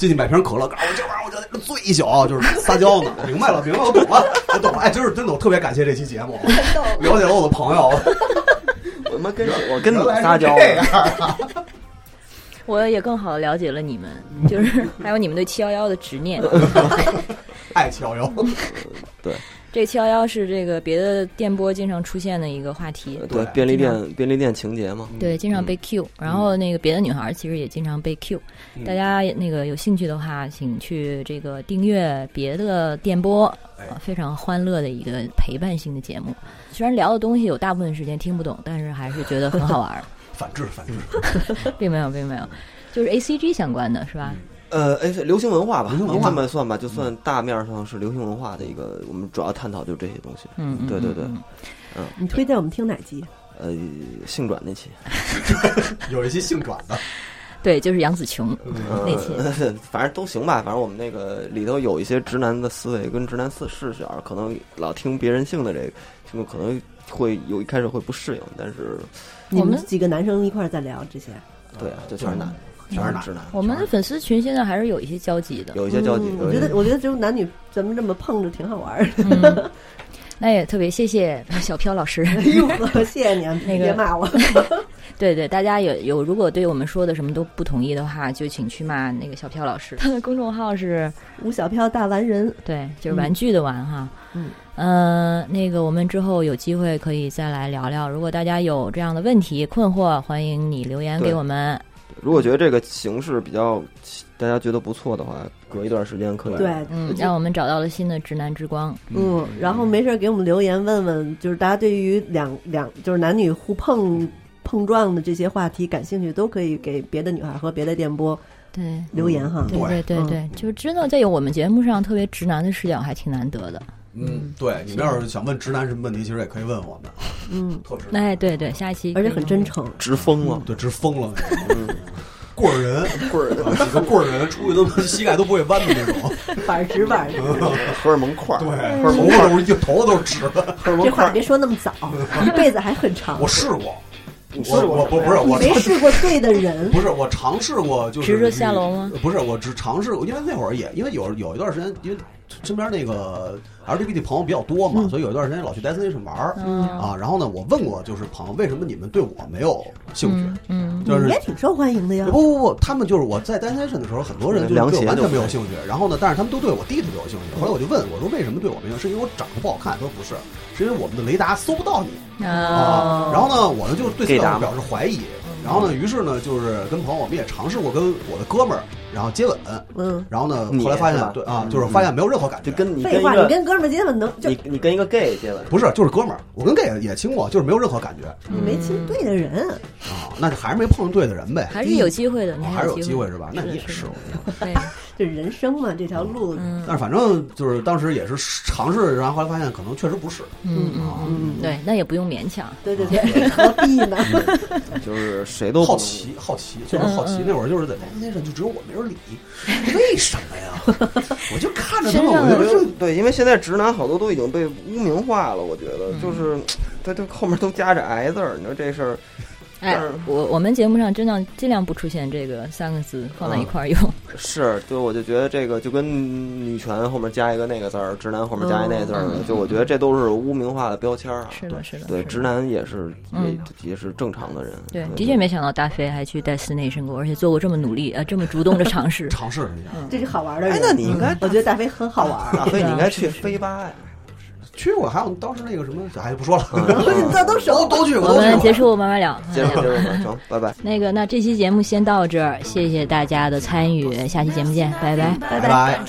啊进去买瓶可乐，告诉我这玩意儿我就醉一宿，就是撒娇呢。明白了，明白了，我懂了，我懂了。哎，真是真的，我特别感谢这期节目，了解了我的朋友。我他妈跟我跟你撒娇，我也更好的了解了你们，就是还有你们对七幺幺的执念。爱七幺幺，这七幺幺是这个别的电波经常出现的一个话题，对便利店便利店情节嘛，对，经常被 Q。然后那个别的女孩其实也经常被 Q。嗯大家那个有兴趣的话，请去这个订阅别的电波，非常欢乐的一个陪伴性的节目。虽然聊的东西有大部分时间听不懂，但是还是觉得很好玩儿，反 制反制，并没有，并没有，就是 A C G 相关的是吧？呃，哎，流行文化吧，流行文化。这么算吧，就算大面上是流行文化的一个，我们主要探讨就是这些东西。嗯，嗯对对对。嗯。嗯。你推荐我们听哪集？呃，性转那期，有一期性转的，对，就是杨紫琼嗯。那期。呃，反正都行吧。反正我们那个里头有一些直男的思维跟直男四视角，可能老听别人性的这个，听可能会有一开始会不适应，但是你我们们几个男生一块儿在聊这些，对啊，就全是男的，全是男直男，我们的粉丝群现在还是有一些交集的，有一些交集我觉得，我觉得就是男女咱们这么碰着挺好玩儿的。嗯，那也特别谢谢小飘老师。谢谢你啊，那个别骂我。对对，大家有有如果对我们说的什么都不同意的话，就请去骂那个小飘老师。他的公众号是吴小飘大玩人，对，就是玩具的玩哈。嗯，呃，那个我们之后有机会可以再来聊聊。如果大家有这样的问题困惑，欢迎你留言给我们。如果觉得这个形式比较大家觉得不错的话，隔一段时间可以对，嗯，让我们找到了新的直男之光。嗯，然后没事儿给我们留言问问，就是大家对于两两就是男女互碰碰撞的这些话题感兴趣，都可以给别的女孩和别的电波对。留言哈。对对对嗯对，就是真的在有我们节目上特别直男的视角，还挺难得的。嗯，对，你们要是想问直男什么问题，其实也可以问我们，嗯，特直男，哎，对对，下一期而且很真诚。直疯了。对，直疯了，嗯，棍儿人，棍儿啊几个棍儿人出去都膝盖都不会弯的那种，板直板直，荷尔蒙块儿，对，荷尔蒙块儿，头都是一头发都是直的。荷尔蒙块儿。这话别说那么早，一辈子还很长我。试过，我我不不是我没试过对的人，不是我尝试过，就是直着下楼吗不是，我只尝试过，因为那会儿也因为有有一段时间，因为身边那个 LGBT 朋友比较多嘛，所以有一段时间老去 Destination 玩啊。然后呢，我问过就是朋友，为什么你们对我没有兴趣？嗯嗯就是你也挺受欢迎的呀不。不不，他们就是我在 Destination 的时候，很多人就对我完全没有兴趣。然后呢，但是他们都对我弟特别有兴趣。后来我就问我说为什么对我没有？是因为我长得不好看？他说不是，是因为我们的雷达搜不到你。啊啊，然后呢，我呢就对此表示怀疑。然后呢，于是呢，就是跟朋友我们也尝试过跟我的哥们儿，然后接吻。嗯，然后呢，后来发现对啊，嗯。就是发现没有任何感觉。就。跟你跟废话，一个你跟哥们儿接吻能就你你跟一个 gay 接吻，不是，就是哥们儿，我跟 gay 也亲过，就是没有任何感觉。你没亲对的人。啊，那就还是没碰上对的人呗，还是有机会的，还是有机机会是吧？那你也是这人生嘛，这条路，嗯但是反正就是当时也是尝试，然后后来发现可能确实不是。嗯嗯嗯，对，那也不用勉强。对对对，何必呢？就是谁都好奇，好奇，就是好奇。那会儿就是在那上就只有我没人理，为什么呀？我就看着他们，我就对，因为现在直男好多都已经被污名化了，我觉得嗯就是，他这后面都夹着挨字儿，你说这事儿，哎，我我们节目上尽量尽量不出现这个三个字放在一块儿用。是，就我就觉得这个就跟女权后面加一个那个字儿，直男后面加一那个字儿，嗯就我觉得这都是污名化的标签儿啊。是的，是的，对，直男也是嗯也也是正常的人。对，的确没想到大飞还去 Destination 过，而且做过这么努力，呃，这么主动的尝试。尝试了一下。这是好玩的人。哎，那你应该我觉得大飞很好玩。大飞，你应该去飞吧呀。去过，还有当时那个什么，哎，不说了，这都熟都都去过，我。们结束，慢慢聊。接着接着吧，成，拜拜。那个，那这期节目先到这儿，谢谢大家的参与，下期节目见，拜拜。拜拜。